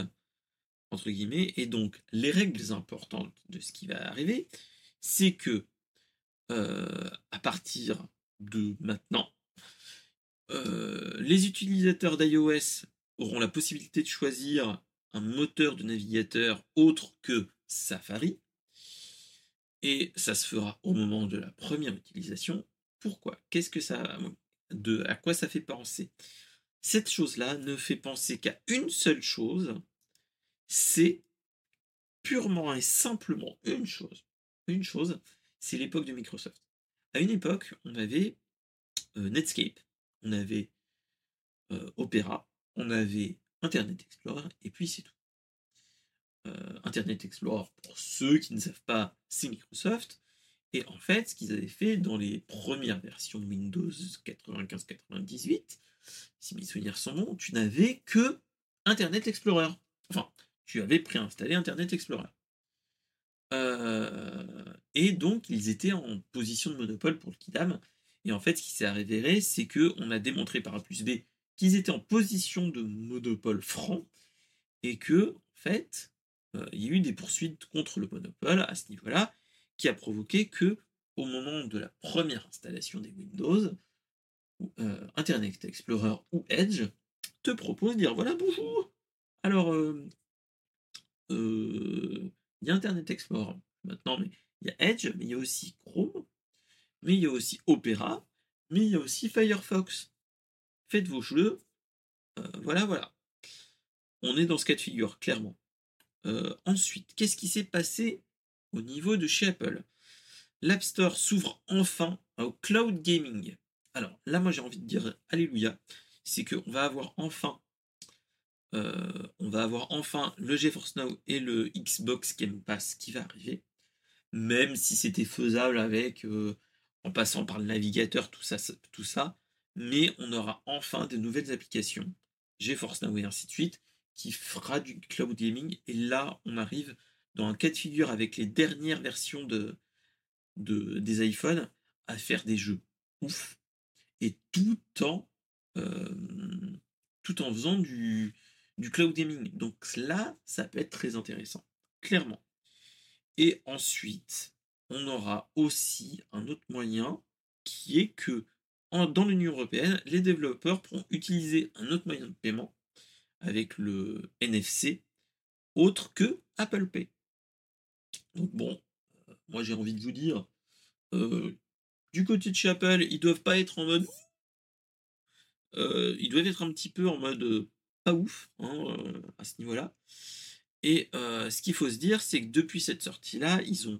entre guillemets. Et donc, les règles importantes de ce qui va arriver, c'est que euh, à partir de maintenant, euh, les utilisateurs d'iOS auront la possibilité de choisir un moteur de navigateur autre que Safari. Et ça se fera au moment de la première utilisation. Pourquoi? Qu'est-ce que ça de à quoi ça fait penser? Cette chose-là ne fait penser qu'à une seule chose, c'est purement et simplement une chose. Une chose, c'est l'époque de Microsoft. à une époque, on avait Netscape, on avait Opera, on avait Internet Explorer, et puis c'est tout. Internet Explorer, pour ceux qui ne savent pas, c'est Microsoft. Et en fait, ce qu'ils avaient fait dans les premières versions Windows 95-98, si mes souvenirs sont bons, tu n'avais que Internet Explorer. Enfin, tu avais préinstallé Internet Explorer. Euh, et donc, ils étaient en position de monopole pour le Kidam. Et en fait, ce qui s'est révélé, c'est qu'on a démontré par A plus B qu'ils étaient en position de monopole franc et que, en fait, euh, il y a eu des poursuites contre le monopole à ce niveau-là, a provoqué que, au moment de la première installation des Windows, euh, Internet Explorer ou Edge te propose de dire voilà bonjour. Alors, il y a Internet Explorer maintenant, mais il y a Edge, mais il y a aussi Chrome, mais il y a aussi Opera, mais il y a aussi Firefox. Faites vos jeux. Euh, voilà, voilà. On est dans ce cas de figure, clairement. Euh, ensuite, qu'est-ce qui s'est passé au niveau de chez Apple L'App Store s'ouvre enfin au cloud gaming. Alors là, moi j'ai envie de dire Alléluia. C'est qu'on va avoir enfin euh, on va avoir enfin le GeForce Now et le Xbox Game Pass qui va arriver. Même si c'était faisable avec, euh, en passant par le navigateur, tout ça, tout ça. Mais on aura enfin des nouvelles applications, GeForce Now et ainsi de suite, qui fera du cloud gaming. Et là, on arrive dans un cas de figure avec les dernières versions de, des iPhones à faire des jeux ouf. Et tout en, euh, tout en faisant du, du cloud gaming. Donc là, ça peut être très intéressant, clairement. Et ensuite, on aura aussi un autre moyen qui est que dans l'Union européenne, les développeurs pourront utiliser un autre moyen de paiement avec le NFC autre que Apple Pay. Donc bon, euh, moi j'ai envie de vous dire, euh, du côté de chez Apple, ils doivent pas être en mode... Euh, ils doivent être un petit peu en mode pas ouf hein, euh, à ce niveau-là. Et euh, ce qu'il faut se dire, c'est que depuis cette sortie-là, ils ont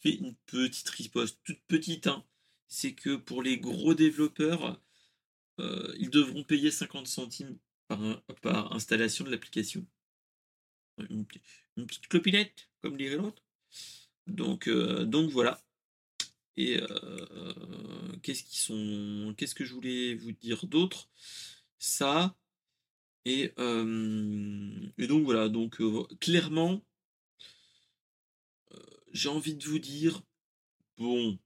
fait une petite riposte, toute petite. Hein. C'est que pour les gros développeurs, euh, ils devront payer 50 centimes par installation de l'application. Une, petite clopinette, comme dirait l'autre. Donc, donc voilà. Et qu'est-ce qui sont, qu'est-ce que je voulais vous dire d'autre? Ça, et, donc voilà, donc clairement, j'ai envie de vous dire, bon,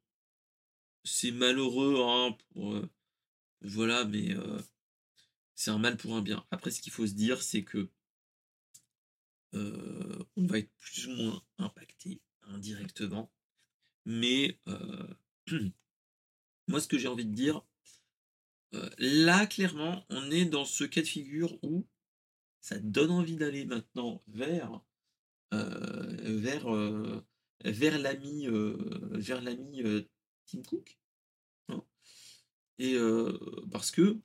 c'est malheureux, hein, pour, voilà, mais c'est un mal pour un bien. Après, ce qu'il faut se dire, c'est que on va être plus ou moins impacté indirectement. Mais moi, ce que j'ai envie de dire, euh, là, clairement, on est dans ce cas de figure où ça donne envie d'aller maintenant euh, euh, vers l'ami vers l'ami Tim Cook hein. et parce que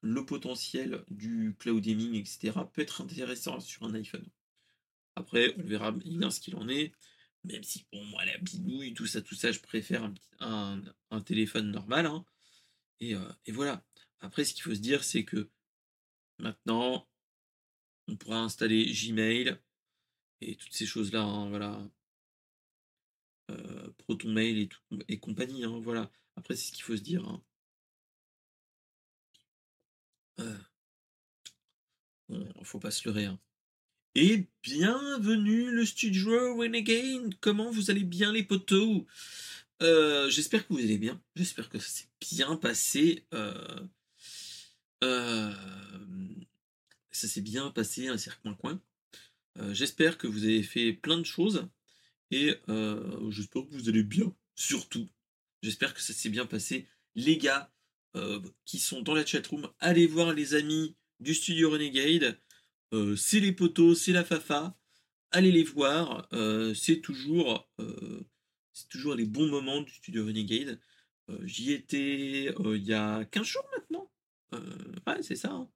le potentiel du cloud gaming etc peut être intéressant sur un iPhone après on verra bien ce qu'il en est même si pour moi la bidouille tout ça tout ça je préfère un, téléphone normal hein. Et, voilà. Après, ce qu'il faut se dire, c'est que maintenant, on pourra installer Gmail et toutes ces choses-là. Hein, voilà. Proton Mail et, compagnie. Hein, voilà. Après, c'est ce qu'il faut se dire. Hein. Bon, faut pas se leurrer. Et bienvenue le studio Renegade. Comment vous allez bien les potos euh, j'espère que vous allez bien. J'espère que ça s'est bien passé. Euh, euh, ça s'est bien passé un cercle coin. j'espère que vous avez fait plein de choses. Et j'espère que vous allez bien. Surtout. J'espère que ça s'est bien passé. Les gars qui sont dans la chatroom, allez voir les amis du studio Renegade. C'est les potos, c'est la Fafa. Allez les voir. c'est toujours c'est toujours les bons moments du studio Renegade. Euh, j'y étais euh, il y a 15 jours maintenant. Euh, ouais, c'est ça. Hein.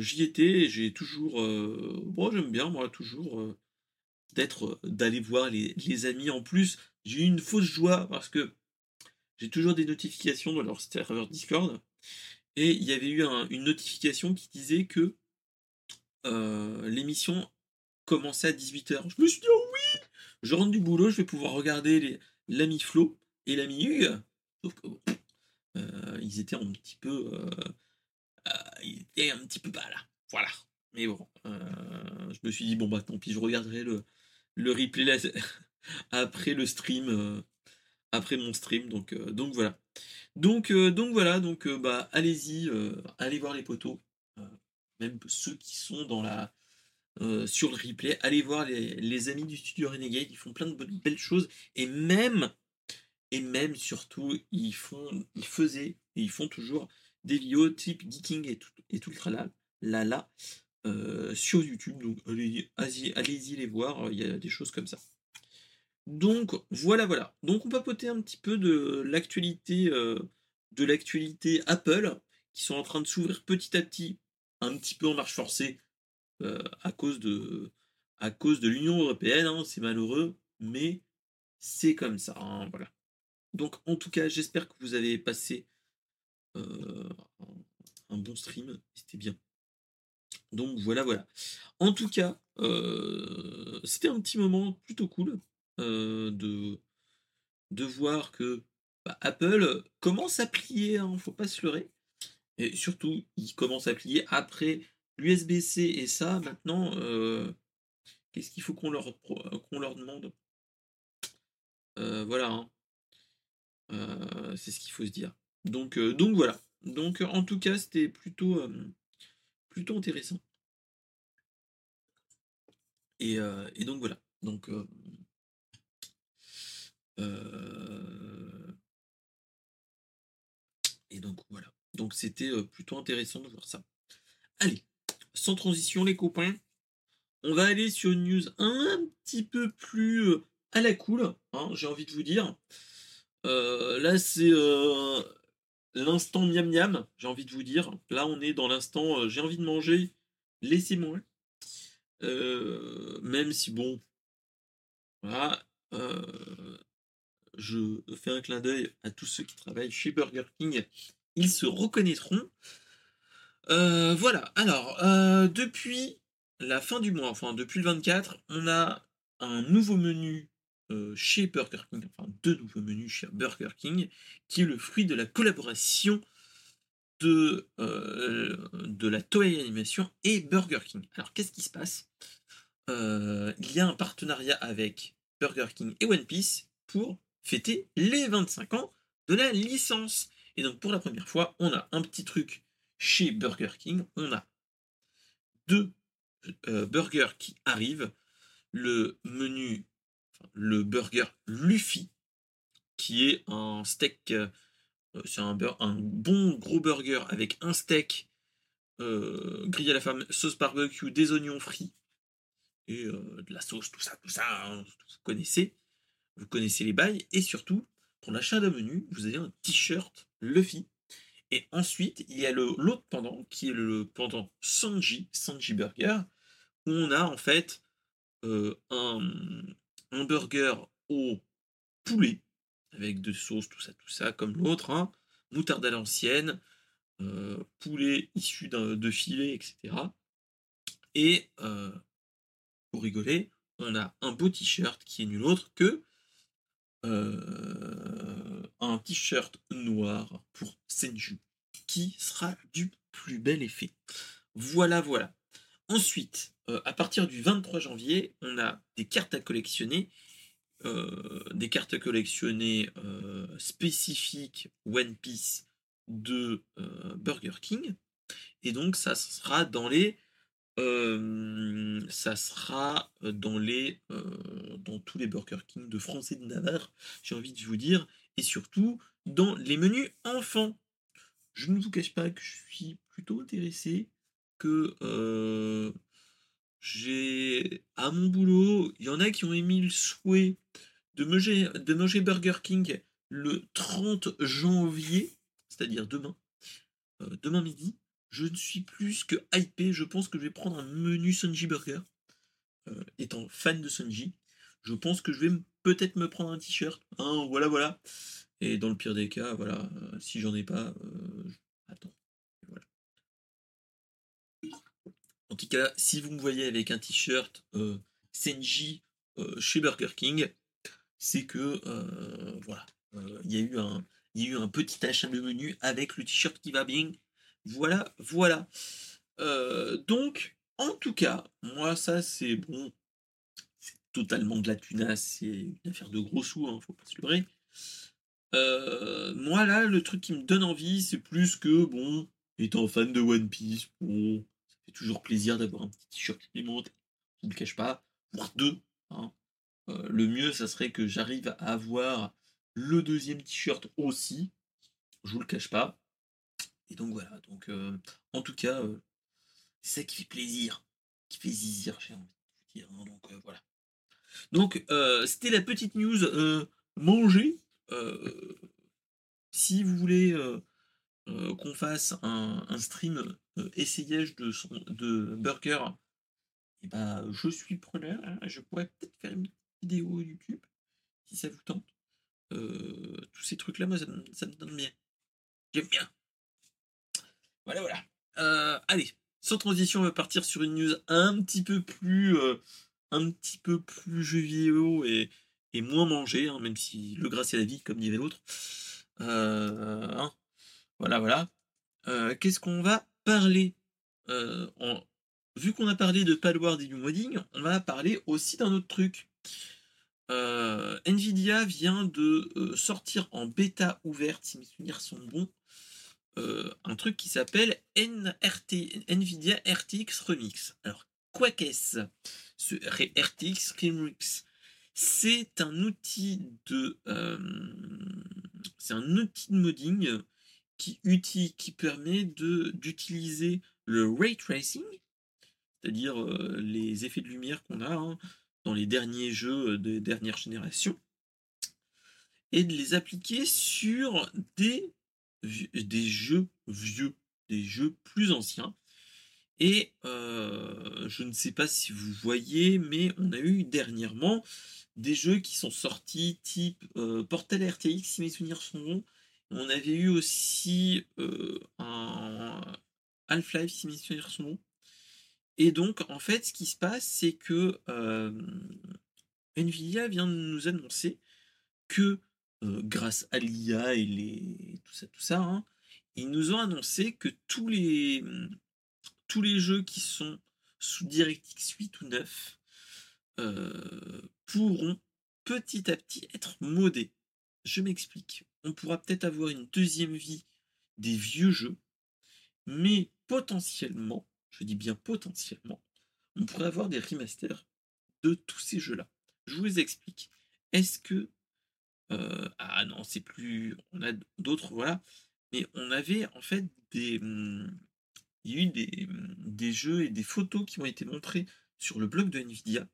J'y étais, j'ai toujours. bon, j'aime bien, moi, toujours d'aller voir les, amis. En plus, j'ai eu une fausse joie parce que j'ai toujours des notifications dans leur serveur Discord. Et il y avait eu une notification qui disait que euh, l'émission commençait à 18h. Je me suis dit, oh oui Je rentre du boulot, je vais pouvoir regarder l'ami Flo et l'ami Hugues. Sauf que euh, ils étaient un petit peu. Euh, ils étaient un petit peu pas là. Voilà. Mais bon, je me suis dit, bon bah tant pis, je regarderai le, replay après le stream après mon stream. Donc, donc voilà. Donc, donc voilà, donc bah allez-y, allez voir les potos. Même ceux qui sont dans la. sur le replay, allez voir les, amis du studio Renegade, ils font plein de belles choses. Et même, et même surtout, ils font, ils faisaient, et ils font toujours des vidéos type geeking et tout, et tout le tralala, là, là, sur YouTube. Donc allez-y allez les voir, il y a des choses comme ça. Donc voilà, voilà. Donc on papoter un petit peu de l'actualité euh, de l'actualité Apple, qui sont en train de s'ouvrir petit à petit, un petit peu en marche forcée euh, à cause de à cause de l'Union européenne. Hein, c'est malheureux, mais c'est comme ça. Hein, voilà. Donc en tout cas, j'espère que vous avez passé euh, un bon stream. C'était bien. Donc voilà, voilà. En tout cas, c'était un petit moment plutôt cool. Euh, de, de voir que bah, Apple commence à plier, hein, faut pas se leurrer. Et surtout, il commence à plier après l'USB-C et ça, maintenant, euh, qu'est-ce qu'il faut qu'on leur, qu'on leur demande? Euh, Voilà. Hein. c'est ce qu'il faut se dire. Donc, donc voilà. Donc en tout cas, c'était plutôt, plutôt intéressant. Et, et, donc voilà. Donc euh, et donc voilà. Donc c'était plutôt intéressant de voir ça. Allez, sans transition les copains, on va aller sur une news un petit peu plus à la cool, hein, j'ai envie de vous dire. là c'est l'instant miam miam, j'ai envie de vous dire. Là on est dans l'instant j'ai envie de manger, laissez-moi. même si bon, voilà, je fais un clin d'œil à tous ceux qui travaillent chez Burger King, ils se reconnaîtront. Euh, voilà, alors, euh, depuis la fin du mois, enfin depuis le 24, on a un nouveau menu euh, chez Burger King, enfin deux nouveaux menus chez Burger King, qui est le fruit de la collaboration de, de la Toei Animation et Burger King. Alors qu'est-ce qui se passe? Il y a un partenariat avec Burger King et One Piece pour fêter les 25 ans de la licence. Et donc pour la première fois, on a un petit truc chez Burger King. On a deux euh, burgers qui arrivent. Le menu, le burger Luffy, qui est un steak, euh, c'est un, bon gros burger avec un steak euh, grillé à la femme, sauce barbecue, des oignons frits et de la sauce, tout ça, tout ça, hein, vous connaissez vous connaissez les bails, et surtout, pour l'achat d'un menu, vous avez un t-shirt Luffy. Et ensuite, il y a l'autre pendant, qui est le pendant Sanji, Sanji Burger, où on a en fait euh, un, burger au poulet, avec de sauce, tout ça, tout ça, comme l'autre, hein, moutarde à l'ancienne, euh, poulet issu de filet, etc. Et euh, pour rigoler, on a un beau t-shirt qui est nul autre que euh, un t-shirt noir pour Senju, qui sera du plus bel effet. Voilà, voilà. Ensuite, euh, à partir du 23 janvier, on a des cartes à collectionner, euh, des cartes à collectionner spécifiques One Piece de Burger King. Et donc, ça sera dans les ça sera dans les dans tous les Burger King de France et de Navarre, j'ai envie de vous dire, et surtout dans les menus enfants. Je ne vous cache pas que je suis plutôt intéressé, que j'ai à mon boulot, il y en a qui ont émis le souhait de manger, de manger Burger King le 30 janvier, c'est-à-dire demain, demain midi je ne suis plus que hypé. Je pense que je vais prendre un menu Sunji Burger. Euh, étant fan de Sunji, je pense que je vais peut-être me prendre un t-shirt. Hein, voilà, voilà. Et dans le pire des cas, voilà, euh, si j'en ai pas, euh, attends. Voilà. En tout cas, si vous me voyez avec un t-shirt Senji chez Burger King, c'est que voilà, il y a eu un petit achat de menu avec le t-shirt qui va bien. Voilà, voilà. donc, en tout cas, moi, ça, c'est bon. C'est totalement de la tunasse. C'est une affaire de gros sous, hein, faut pas se leurrer. Euh, moi, là, le truc qui me donne envie, c'est plus que, bon, étant fan de One Piece, bon, ça fait toujours plaisir d'avoir un petit t-shirt supplémentaire. Je ne le cache pas, voire deux. Hein. Euh, le mieux, ça serait que j'arrive à avoir le deuxième t-shirt aussi. Je vous le cache pas. Et donc voilà. Donc, euh, en tout cas, c'est ça qui fait plaisir, qui fait zizir, j'ai envie de dire. Hein, donc euh, voilà. Donc euh, c'était la petite news euh, manger. si vous voulez qu'on fasse un, stream essayage de, son, de burger, et eh ben, je suis preneur. Hein. je pourrais peut-être faire une vidéo YouTube si ça vous tente. tous ces trucs-là, moi, ça, ça, me donne bien. J'aime bien. Voilà, voilà. allez, sans transition, on va partir sur une news un petit peu plus, euh, un petit peu plus jeu vidéo et, moins mangé, hein, même si le grâce à la vie, comme disait l'autre. Euh, hein. voilà, voilà. Euh, qu'est-ce qu'on va parler? Vu qu'on a parlé de Palward et du modding, on va parler aussi d'un autre truc. Nvidia vient de sortir en bêta ouverte, si mes souvenirs sont bons, euh, un truc qui s'appelle NVIDIA RTX Remix. Alors, quoi qu'est-ce Ce RTX Remix, c'est un outil de, euh, c'est un outil de modding qui, qui permet de d'utiliser le ray tracing, c'est-à-dire euh, les effets de lumière qu'on a hein, dans les derniers jeux de dernière génération, et de les appliquer sur des des jeux vieux, des jeux plus anciens. Et euh, je ne sais pas si vous voyez, mais on a eu dernièrement des jeux qui sont sortis type euh, Portal RTX, si mes souvenirs sont bons. On avait eu aussi euh, un Half-Life, si mes souvenirs sont bons. Et donc, en fait, ce qui se passe, c'est que Nvidia vient de nous annoncer que euh, grâce à l'IA et les... tout ça, tout ça, hein, ils nous ont annoncé que tous les, tous les jeux qui sont sous DirectX 8 ou 9 euh, pourront petit à petit être modés. Je m'explique. On pourra peut-être avoir une deuxième vie des vieux jeux, mais potentiellement, je dis bien potentiellement, on pourrait avoir des remasters de tous ces jeux-là. Je vous explique. Est-ce que euh, ah non, c'est plus. On a d'autres, voilà. Mais on avait en fait des. Mmh, il y a eu des, mmh, des, jeux et des photos qui ont été montrées sur le blog de Nvidia.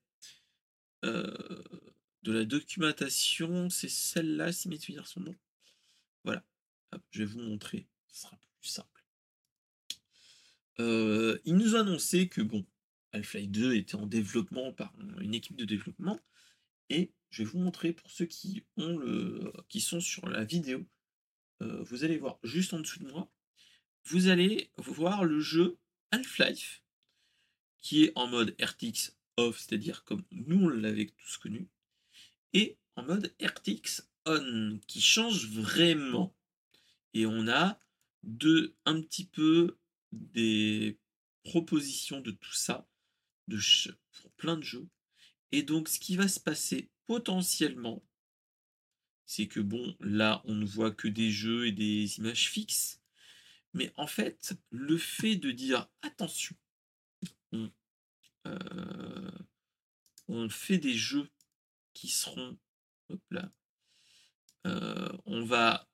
Euh, de la documentation, c'est celle-là, si mes souvenirs sont bons. Voilà. je vais vous montrer. Ce sera plus simple. Euh, il nous a annoncé que bon, Half-Life 2 était en développement par une équipe de développement et je vais vous montrer pour ceux qui, ont le, qui sont sur la vidéo. Euh, vous allez voir juste en dessous de moi. Vous allez voir le jeu Half-Life qui est en mode RTX off, c'est-à-dire comme nous on l'avait tous connu, et en mode RTX on qui change vraiment. Et on a de un petit peu des propositions de tout ça de pour plein de jeux. Et donc ce qui va se passer potentiellement, c'est que bon, là, on ne voit que des jeux et des images fixes. Mais en fait, le fait de dire attention, on, euh, fait des jeux qui seront, hop là, euh, on va,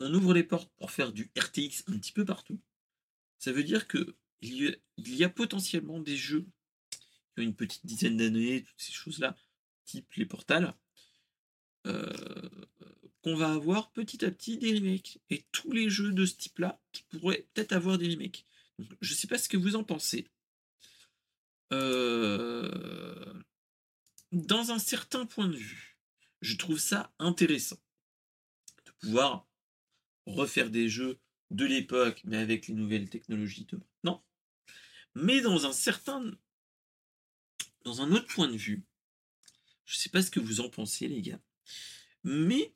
on ouvre les portes pour faire du RTX un petit peu partout. Ça veut dire que il y a potentiellement des jeux qui ont une petite dizaine d'années, toutes ces choses-là, type les portals, euh, qu'on va avoir petit à petit des remakes. Et tous les jeux de ce type-là qui pourraient peut-être avoir des remakes. je ne sais pas ce que vous en pensez. Euh, dans un certain point de vue, je trouve ça intéressant de pouvoir refaire des jeux de l'époque, mais avec les nouvelles technologies de maintenant. Mais dans un certain, dans un autre point de vue, je sais pas ce que vous en pensez, les gars, mais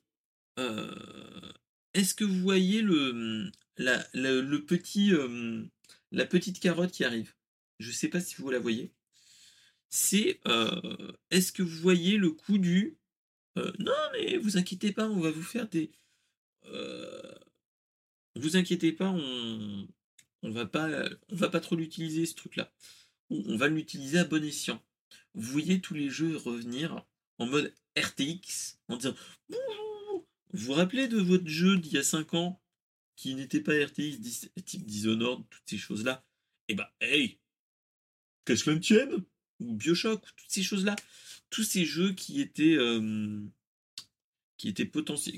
est-ce que vous voyez le, la, le petit, la petite carotte qui arrive? Je sais pas si vous la voyez. C'est, est-ce que vous voyez le coup du non, mais vous inquiétez pas, on va vous faire des. vous inquiétez pas, on, on va pas, on va pas trop l'utiliser ce truc-là. On, va l'utiliser à bon escient. Vous voyez tous les jeux revenir en mode RTX en disant vous vous rappelez de votre jeu d'il y a 5 ans qui n'était pas RTX, type Dishonored, toutes ces choses-là? Eh ben, hey! Qu'est-ce que tienne? Ou Bioshock, toutes ces choses-là. Tous ces jeux qui étaient, euh, qui étaient,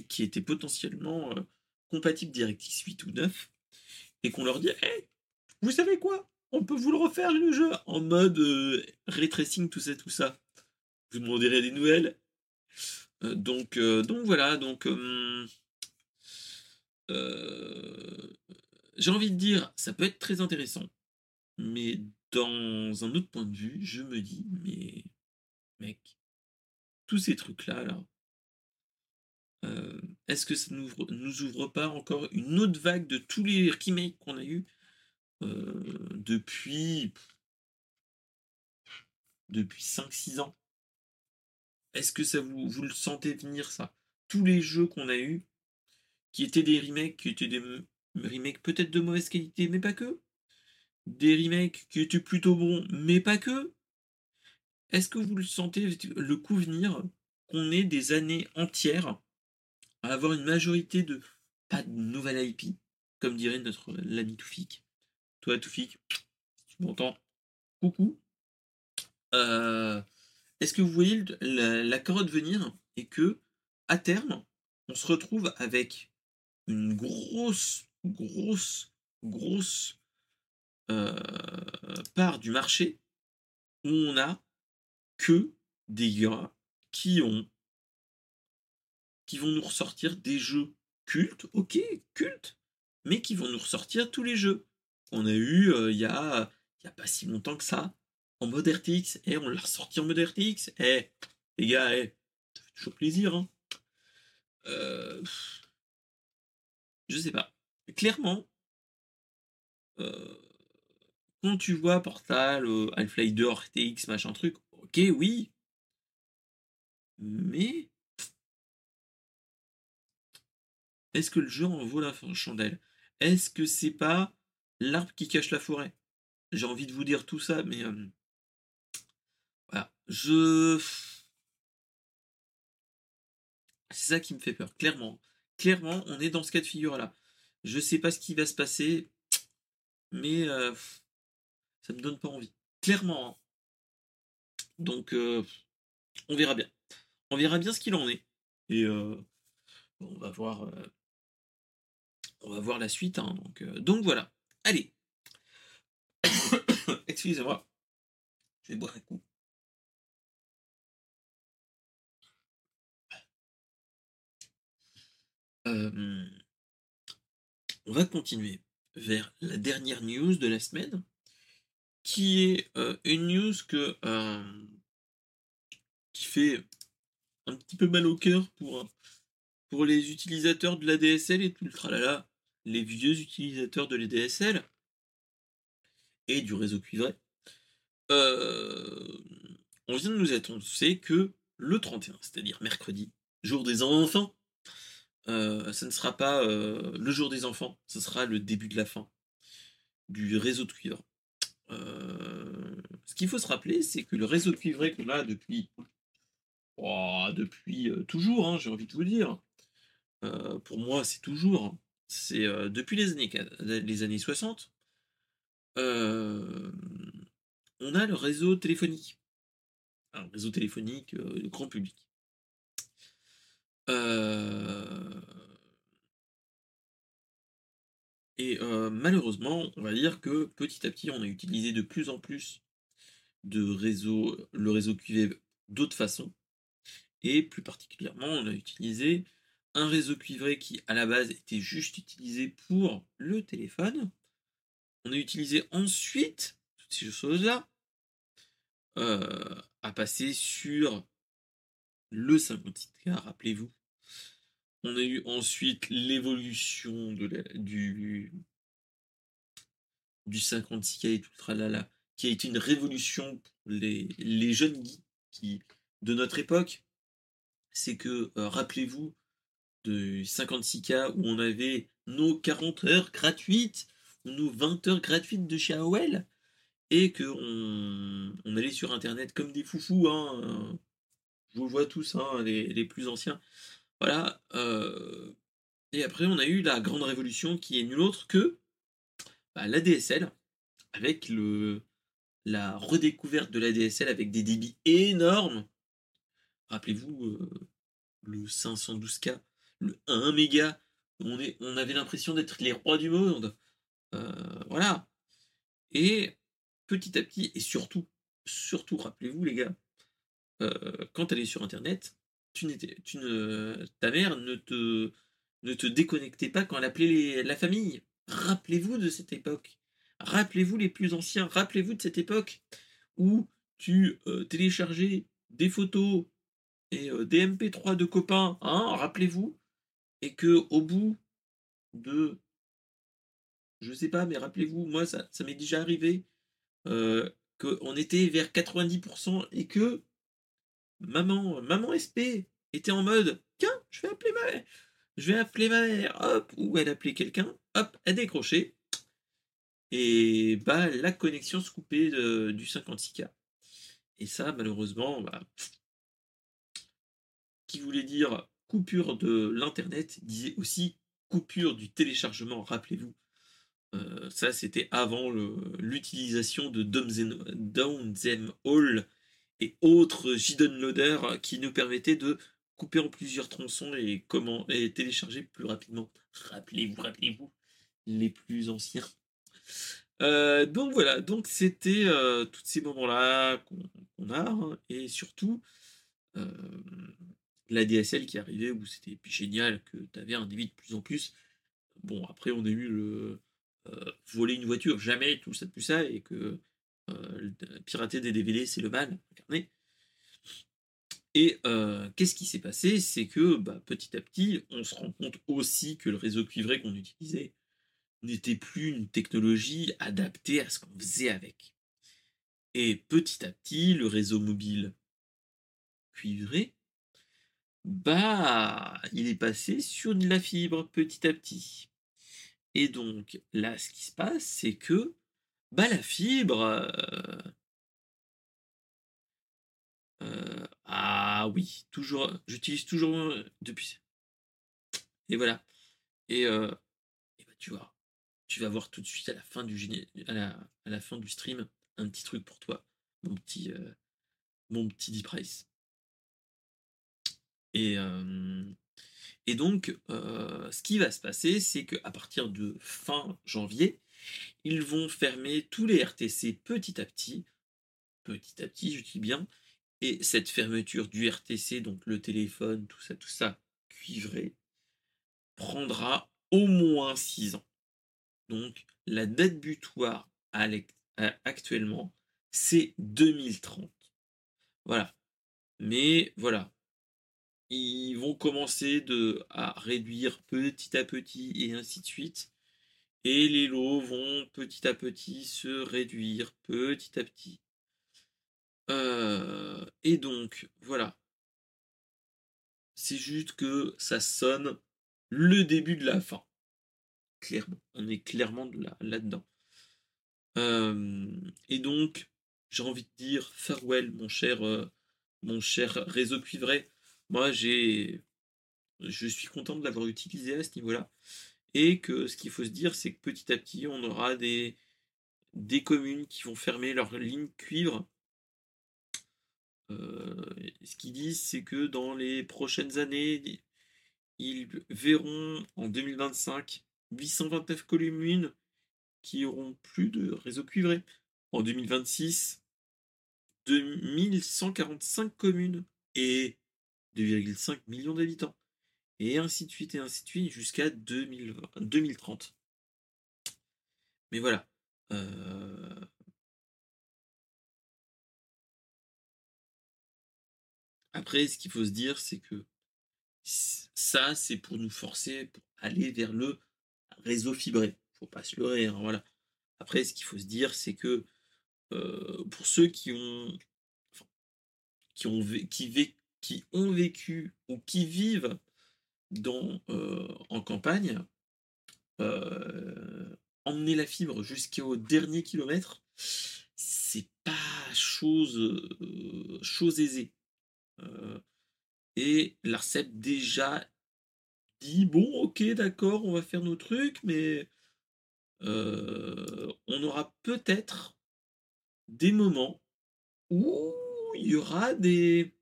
qui étaient potentiellement euh, compatibles DirectX 8 ou 9, et qu'on leur dit hey, vous savez quoi? On peut vous le refaire le jeu en mode euh, ray tracing, tout ça, tout ça. Vous demanderez des nouvelles euh, donc, euh, donc voilà, donc euh, j'ai envie de dire, ça peut être très intéressant, mais dans un autre point de vue, je me dis, mais mec, tous ces trucs-là, là, est-ce que ça nous, nous ouvre pas encore une autre vague de tous les remakes qu'on a eu depuis depuis 5-6 ans est-ce que ça vous, le sentez venir ça? Tous les jeux qu'on a eus, qui étaient des remakes, qui étaient des remakes peut-être de mauvaise qualité, mais pas que. Des remakes qui étaient plutôt bons, mais pas que. Est-ce que vous le sentez le coup venir qu'on ait des années entières à avoir une majorité de pas de nouvelle IP, comme dirait notre l'ami Toufik? Toi Toufik, tu m'entends Coucou. Euh, est-ce que vous voyez la, carotte venir et que, à terme, on se retrouve avec une grosse, grosse, grosse euh, part du marché où on a que des gars qui ont qui vont nous ressortir des jeux cultes, ok, cultes, mais qui vont nous ressortir tous les jeux. On a eu euh, il y, a, pas si longtemps que ça en mode RTX. Et on l'a ressorti en mode RTX. Eh, les gars, eh, ça fait toujours plaisir. Hein. Euh, je sais pas. Clairement, euh, quand tu vois Portal, euh, Half-Life 2, RTX, machin truc, ok, oui. Mais. Est-ce que le jeu en vaut la chandelle? Est-ce que c'est pas l'arbre qui cache la forêt J'ai envie de vous dire tout ça, mais voilà. Je. C'est ça qui me fait peur, clairement. Clairement, on est dans ce cas de figure-là. Je sais pas ce qui va se passer, mais euh, ça me donne pas envie. Clairement. Hein. Donc, on verra bien. On verra bien ce qu'il en est. Et on va voir. on va voir la suite. Hein. donc voilà. Allez. Excusez-moi. Je vais boire un coup. on va continuer vers la dernière news de la semaine, qui est une news que, qui fait un petit peu mal au cœur pour, pour les utilisateurs de la DSL et tout le tralala, les vieux utilisateurs de l'ADSL et du réseau cuivré. on vient de nous annoncer que le 31, c'est-à-dire mercredi, jour des enfants, euh, ce ne sera pas euh, le jour des enfants, ce sera le début de la fin du réseau de cuivre. Euh, ce qu'il faut se rappeler, c'est que le réseau de cuivré qu'on a depuis, oh, depuis toujours, hein, j'ai envie de vous dire, pour moi c'est toujours, c'est depuis les années, années 60, on a le réseau téléphonique. Un réseau téléphonique grand public. Euh, et euh, malheureusement, on va dire que petit à petit, on a utilisé de plus en plus de réseaux, le réseau QV d'autres façons. Et plus particulièrement, on a utilisé un réseau cuivré qui, à la base, était juste utilisé pour le téléphone. On a utilisé ensuite toutes ces choses-là euh, à passer sur le 56K, rappelez-vous. On a eu ensuite l'évolution du, du 56K et tout le tralala, qui a été une révolution pour les, les jeunes geeks qui, de notre époque. C'est que, euh, rappelez-vous, de 56K où on avait nos 40 heures gratuites nos 20 heures gratuites de chez AOL et que on, allait sur internet comme des foufous hein, je vous vois tous hein, les, plus anciens. Voilà euh, et après on a eu la grande révolution qui est nulle autre que bah, la DSL avec le la redécouverte de la DSL avec des débits énormes. Rappelez-vous euh, le 512K le 1 méga. On, avait l'impression d'être les rois du monde. Euh, voilà. Et petit à petit, et surtout, surtout, rappelez-vous les gars, euh, quand elle est sur Internet, tu tu ne, ta mère ne te, ne te déconnectait pas quand elle appelait la famille. Rappelez-vous de cette époque. Rappelez-vous les plus anciens. Rappelez-vous de cette époque où tu euh, téléchargeais des photos et des MP3 de copains. Hein, rappelez-vous et que au bout de je sais pas mais rappelez-vous moi ça, m'est déjà arrivé euh, qu'on était vers 90% et que maman maman SP était en mode tiens je vais appeler ma je vais appeler ma mère hop ou elle appelait quelqu'un hop elle décrochait et bah la connexion se coupait du 56K et ça malheureusement bah, qui voulait dire coupure de l'Internet disait aussi coupure du téléchargement, rappelez-vous. Euh, ça, c'était avant l'utilisation de Downzem Hall et autres JDON Loader qui nous permettaient de couper en plusieurs tronçons et, comment, et télécharger plus rapidement. Rappelez-vous, rappelez-vous, les plus anciens. Euh, donc voilà, donc c'était euh, tous ces moments-là qu'on a, hein, et surtout, la DSL qui arrivait où c'était génial que tu avais un débit de plus en plus. Bon, après, on a eu le euh, voler une voiture, jamais, tout ça, tout ça, et que euh, pirater des DVD, c'est le mal incarné. Et euh, qu'est-ce qui s'est passé? C'est que bah, petit à petit, on se rend compte aussi que le réseau cuivré qu'on utilisait n'était plus une technologie adaptée à ce qu'on faisait avec. Et petit à petit, le réseau mobile cuivré bah, il est passé sur de la fibre petit à petit. Et donc, là, ce qui se passe, c'est que, bah, la fibre. Euh, euh, ah oui, toujours, j'utilise toujours euh, depuis. Et voilà. Et, bah, tu vois, tu vas voir tout de suite à la fin du à la, à la fin du stream un petit truc pour toi, mon petit, mon petit price. Et, donc, ce qui va se passer, c'est qu'à partir de fin janvier, ils vont fermer tous les RTC petit à petit. Petit à petit, je dis bien. Et cette fermeture du RTC, donc le téléphone, tout ça, tout ça, cuivré, prendra au moins 6 ans. Donc, la date butoir actuellement, c'est 2030. Voilà. Mais voilà, ils vont commencer de, à réduire petit à petit et ainsi de suite. Et les lots vont petit à petit se réduire petit à petit. Euh, et donc, voilà. C'est juste que ça sonne le début de la fin. Clairement. On est clairement là-dedans. Euh, et donc, j'ai envie de dire farewell, mon cher, euh, mon cher réseau cuivré moi, j'ai, je suis content de l'avoir utilisé à ce niveau-là. Et que ce qu'il faut se dire, c'est que petit à petit, on aura des, des communes qui vont fermer leurs lignes cuivre. Euh, ce qu'ils disent, c'est que dans les prochaines années, ils verront en 2025 829 communes qui auront plus de réseau cuivré. En 2026, 2145 communes et 2,5 millions d'habitants. Et ainsi de suite, et ainsi de suite, jusqu'à 2030. Mais voilà. Euh, après, ce qu'il faut se dire, c'est que ça, c'est pour nous forcer pour aller vers le réseau fibré. Faut pas se leurrer, hein, voilà. Après, ce qu'il faut se dire, c'est que euh, pour ceux qui ont, qui ont, qui, qui ont vécu ou qui vivent dans, euh, en campagne, euh, emmener la fibre jusqu'au dernier kilomètre, c'est pas chose, chose aisée. et l'ARCEP déjà dit bon, ok, d'accord, on va faire nos trucs, mais on aura peut-être des moments où il y aura des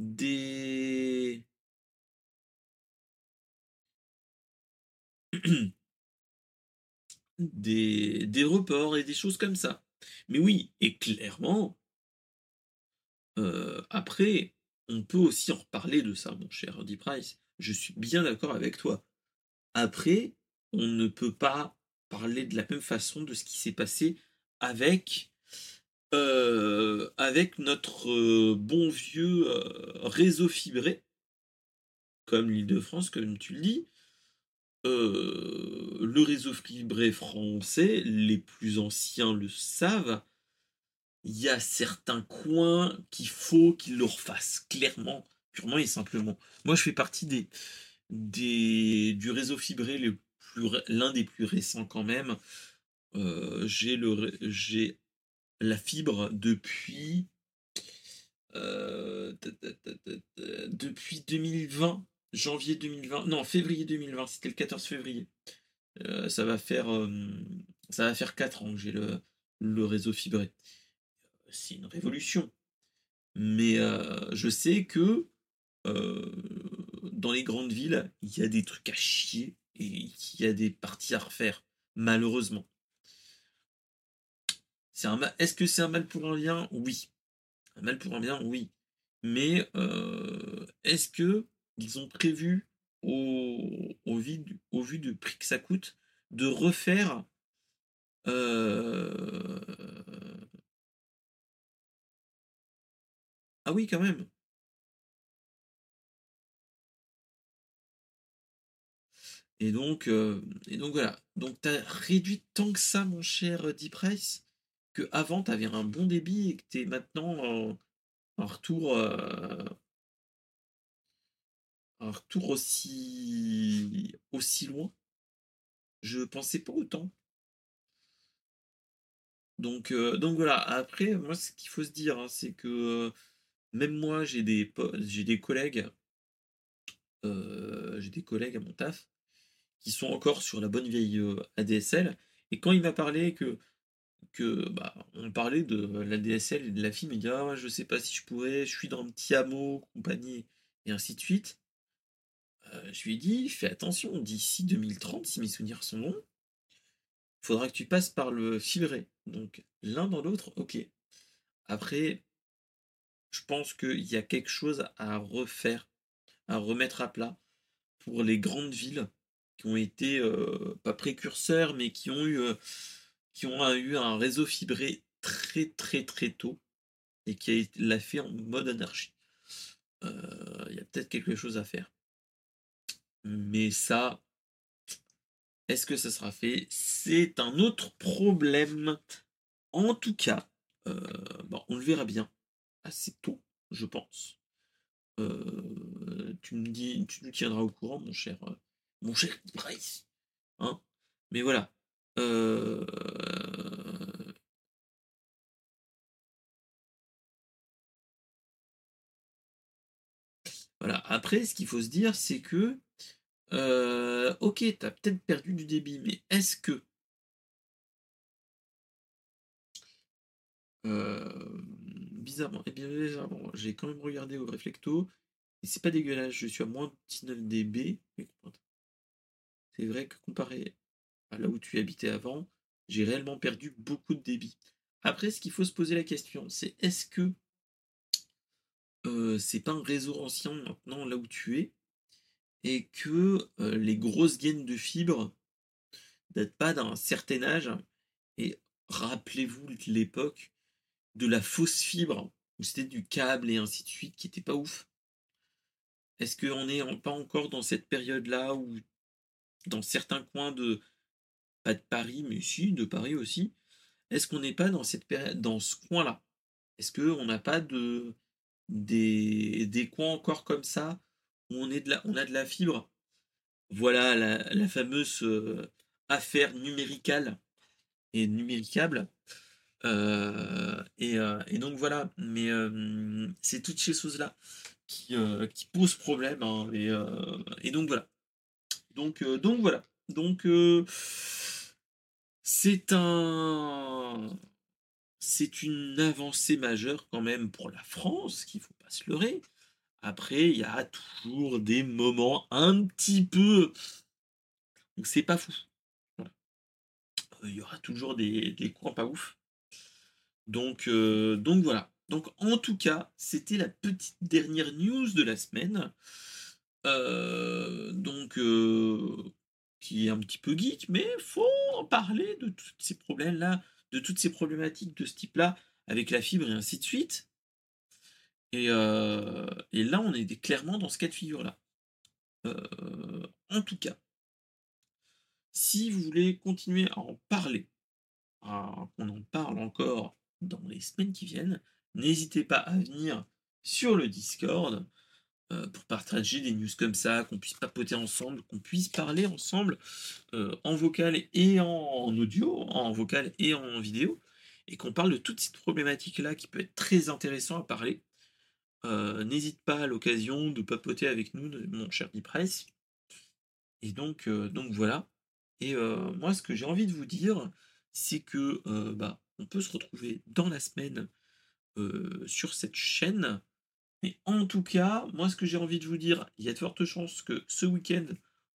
des des, reports et des choses comme ça. Mais oui, et clairement, après, on peut aussi en reparler de ça, mon cher Andy Price. Je suis bien d'accord avec toi. Après, on ne peut pas parler de la même façon de ce qui s'est passé avec, euh, avec notre euh, bon vieux euh, réseau fibré, comme l'Île-de-France, comme tu le dis. le réseau fibré français, les plus anciens le savent, il y a certains coins qu'il faut qu'ils le refassent, clairement, purement et simplement. Moi, je fais partie des, des, du réseau fibré l'un des plus récents quand même. J'ai le j'ai la fibre depuis euh, depuis 2020 janvier 2020 non février 2020 c'était le 14 février. Euh, ça va faire ça va faire 4 ans que j'ai le, le réseau fibré. C'est une révolution. Mais je sais que dans les grandes villes il y a des trucs à chier et il y a des parties à refaire, malheureusement. Est-ce que c'est un mal pour un bien? Oui. Un mal pour un bien, oui. Mais euh, est-ce que ils ont prévu au, vu, du prix que ça coûte de refaire euh, Ah oui, quand même. Et donc, euh, et donc voilà. Donc tu as réduit tant que ça, mon cher euh, Deep Price, avant tu avais un bon débit et que tu es maintenant en, retour. Euh, un retour aussi, aussi loin? Je pensais pas autant. Donc, donc voilà, après, moi ce qu'il faut se dire, hein, c'est que même moi j'ai des, j'ai des collègues, j'ai des collègues à mon taf qui sont encore sur la bonne vieille euh, ADSL. Et quand il m'a parlé que, que bah, on parlait de l'ADSL et de la fille, il dit ah, sais pas si je pourrais, je suis dans un petit hameau, compagnie, et ainsi de suite. Euh, je lui ai dit fais attention, d'ici 2030, si mes souvenirs sont bons, il faudra que tu passes par le fibré. Donc l'un dans l'autre, ok. Après, je pense qu'il y a quelque chose à refaire, à remettre à plat pour les grandes villes qui ont été euh, pas précurseurs, mais qui ont eu, euh, qui ont eu un réseau fibré très très très tôt et qui l'a fait en mode anarchie. Euh, il y a peut-être quelque chose à faire. Mais ça, est-ce que ça sera fait? C'est un autre problème. En tout cas, bon, on le verra bien assez tôt, je pense. tu me dis, tu nous tiendras au courant, mon cher mon cher Bryce. Hein Mais voilà. Euh, Après, ce qu'il faut se dire, c'est que, euh, ok, tu as peut-être perdu du débit, mais est-ce que euh, bizarrement, et eh bien bizarrement, j'ai quand même regardé au réflecto et c'est pas dégueulasse, je suis à moins 19 dB. C'est vrai que comparé à là où tu habitais avant, j'ai réellement perdu beaucoup de débit. Après, ce qu'il faut se poser la question, c'est est-ce que c'est pas un réseau ancien maintenant là où tu es et que les grosses gaines de fibres datent pas d'un certain âge et rappelez-vous l'époque de la fausse fibre où c'était du câble et ainsi de suite qui était pas ouf. Est-ce qu'on n'est pas encore dans cette période-là où dans certains coins de pas de Paris mais si de Paris aussi est-ce qu'on n'est pas dans cette période dans ce coin-là? Est-ce qu'on n'a pas de des, coins encore comme ça où on, est de la, on a de la fibre. Voilà la, fameuse euh, affaire numéricale et numéricable. Euh, euh, et, donc voilà, mais c'est toutes ces choses-là qui, qui posent problème. Hein, et, et, donc voilà. Donc, donc voilà. Donc c'est un c'est une avancée majeure quand même pour la France, qu'il ne faut pas se leurrer. Après, il y a toujours des moments un petit peu. Donc c'est pas fou. Euh, il y aura toujours des, des coins pas ouf. Donc, euh, donc voilà. Donc en tout cas, c'était la petite dernière news de la semaine. Euh, donc qui est un petit peu geek, mais faut en parler de tous ces problèmes-là de toutes ces problématiques de ce type-là, avec la fibre et ainsi de suite. Et, euh, là, on est clairement dans ce cas de figure-là. Euh, en tout cas, si vous voulez continuer à en parler, qu'on en parle encore dans les semaines qui viennent, n'hésitez pas à venir sur le Discord. Euh, pour partager des news comme ça, qu'on puisse papoter ensemble, qu'on puisse parler ensemble euh, en vocal et en, audio, en vocal et en vidéo, et qu'on parle de toutes ces problématiques-là qui peut être très intéressant à parler. Euh, n'hésite pas à l'occasion de papoter avec nous, mon cher Dipress. Et donc, donc voilà. Et moi, ce que j'ai envie de vous dire, c'est que bah, on peut se retrouver dans la semaine sur cette chaîne mais en tout cas, moi, ce que j'ai envie de vous dire, il y a de fortes chances que ce week-end,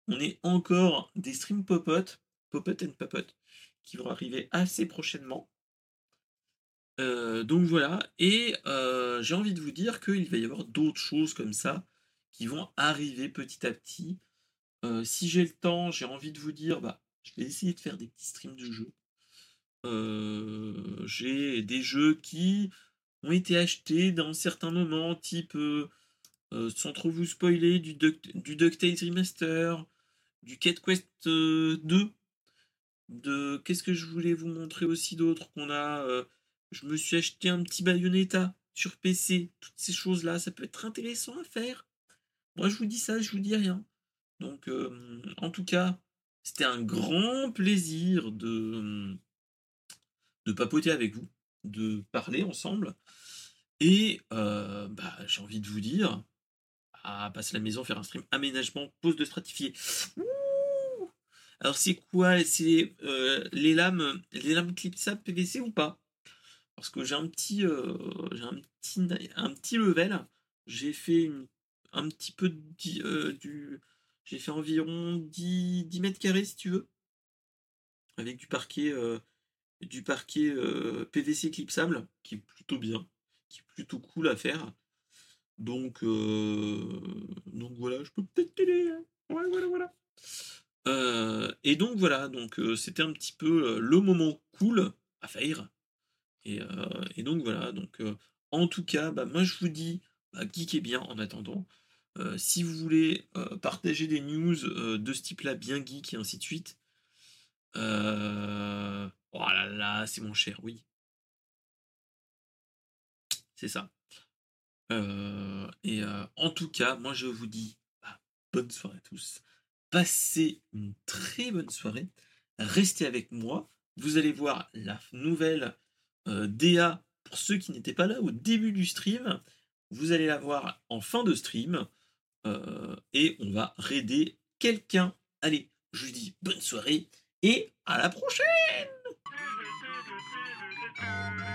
on ait encore des streams Popot, Popot and Popot, qui vont arriver assez prochainement. Euh, donc voilà, et euh, j'ai envie de vous dire qu'il va y avoir d'autres choses comme ça qui vont arriver petit à petit. Euh, si j'ai le temps, j'ai envie de vous dire, bah, je vais essayer de faire des petits streams de jeux. j'ai des jeux qui ont été achetés dans certains moments, type, euh, euh, sans trop vous spoiler, du, du DuckTales Remaster, du Cat Quest 2, euh, de... Qu'est-ce que je voulais vous montrer aussi d'autre qu'on a Je me suis acheté un petit Bayonetta sur PC, toutes ces choses-là, ça peut être intéressant à faire. Moi, je vous dis ça, je vous dis rien. Donc, en tout cas, c'était un grand plaisir de, de papoter avec vous de parler ensemble. Et euh, bah, j'ai envie de vous dire, à passer la maison, faire un stream aménagement, pose de stratifier. Alors c'est quoi? C'est euh, les lames, les lames clipsap PVC ou pas? Parce que j'ai un petit, euh, j'ai un petit, un level. J'ai fait un petit peu du, j'ai fait environ 10, 10 mètres carrés si tu veux, avec du parquet du parquet euh, PVC clipsable, qui est plutôt bien, qui est plutôt cool à faire. Donc, euh, voilà, je peux peut-être t'aider. Hein. voilà, voilà. Euh, et donc voilà, donc c'était un petit peu le moment cool à faire. Et, donc voilà, donc en tout cas, bah, moi je vous dis, bah, geekez bien en attendant. si vous voulez partager des news de ce type-là, bien geek et ainsi de suite, Oh là là, c'est mon cher, oui. C'est ça. Euh, et euh, en tout cas, moi je vous dis bah, bonne soirée à tous. Passez une très bonne soirée. Restez avec moi. Vous allez voir la nouvelle euh, DA pour ceux qui n'étaient pas là au début du stream. Vous allez la voir en fin de stream. et on va raider quelqu'un. Allez, je vous dis bonne soirée et à la prochaine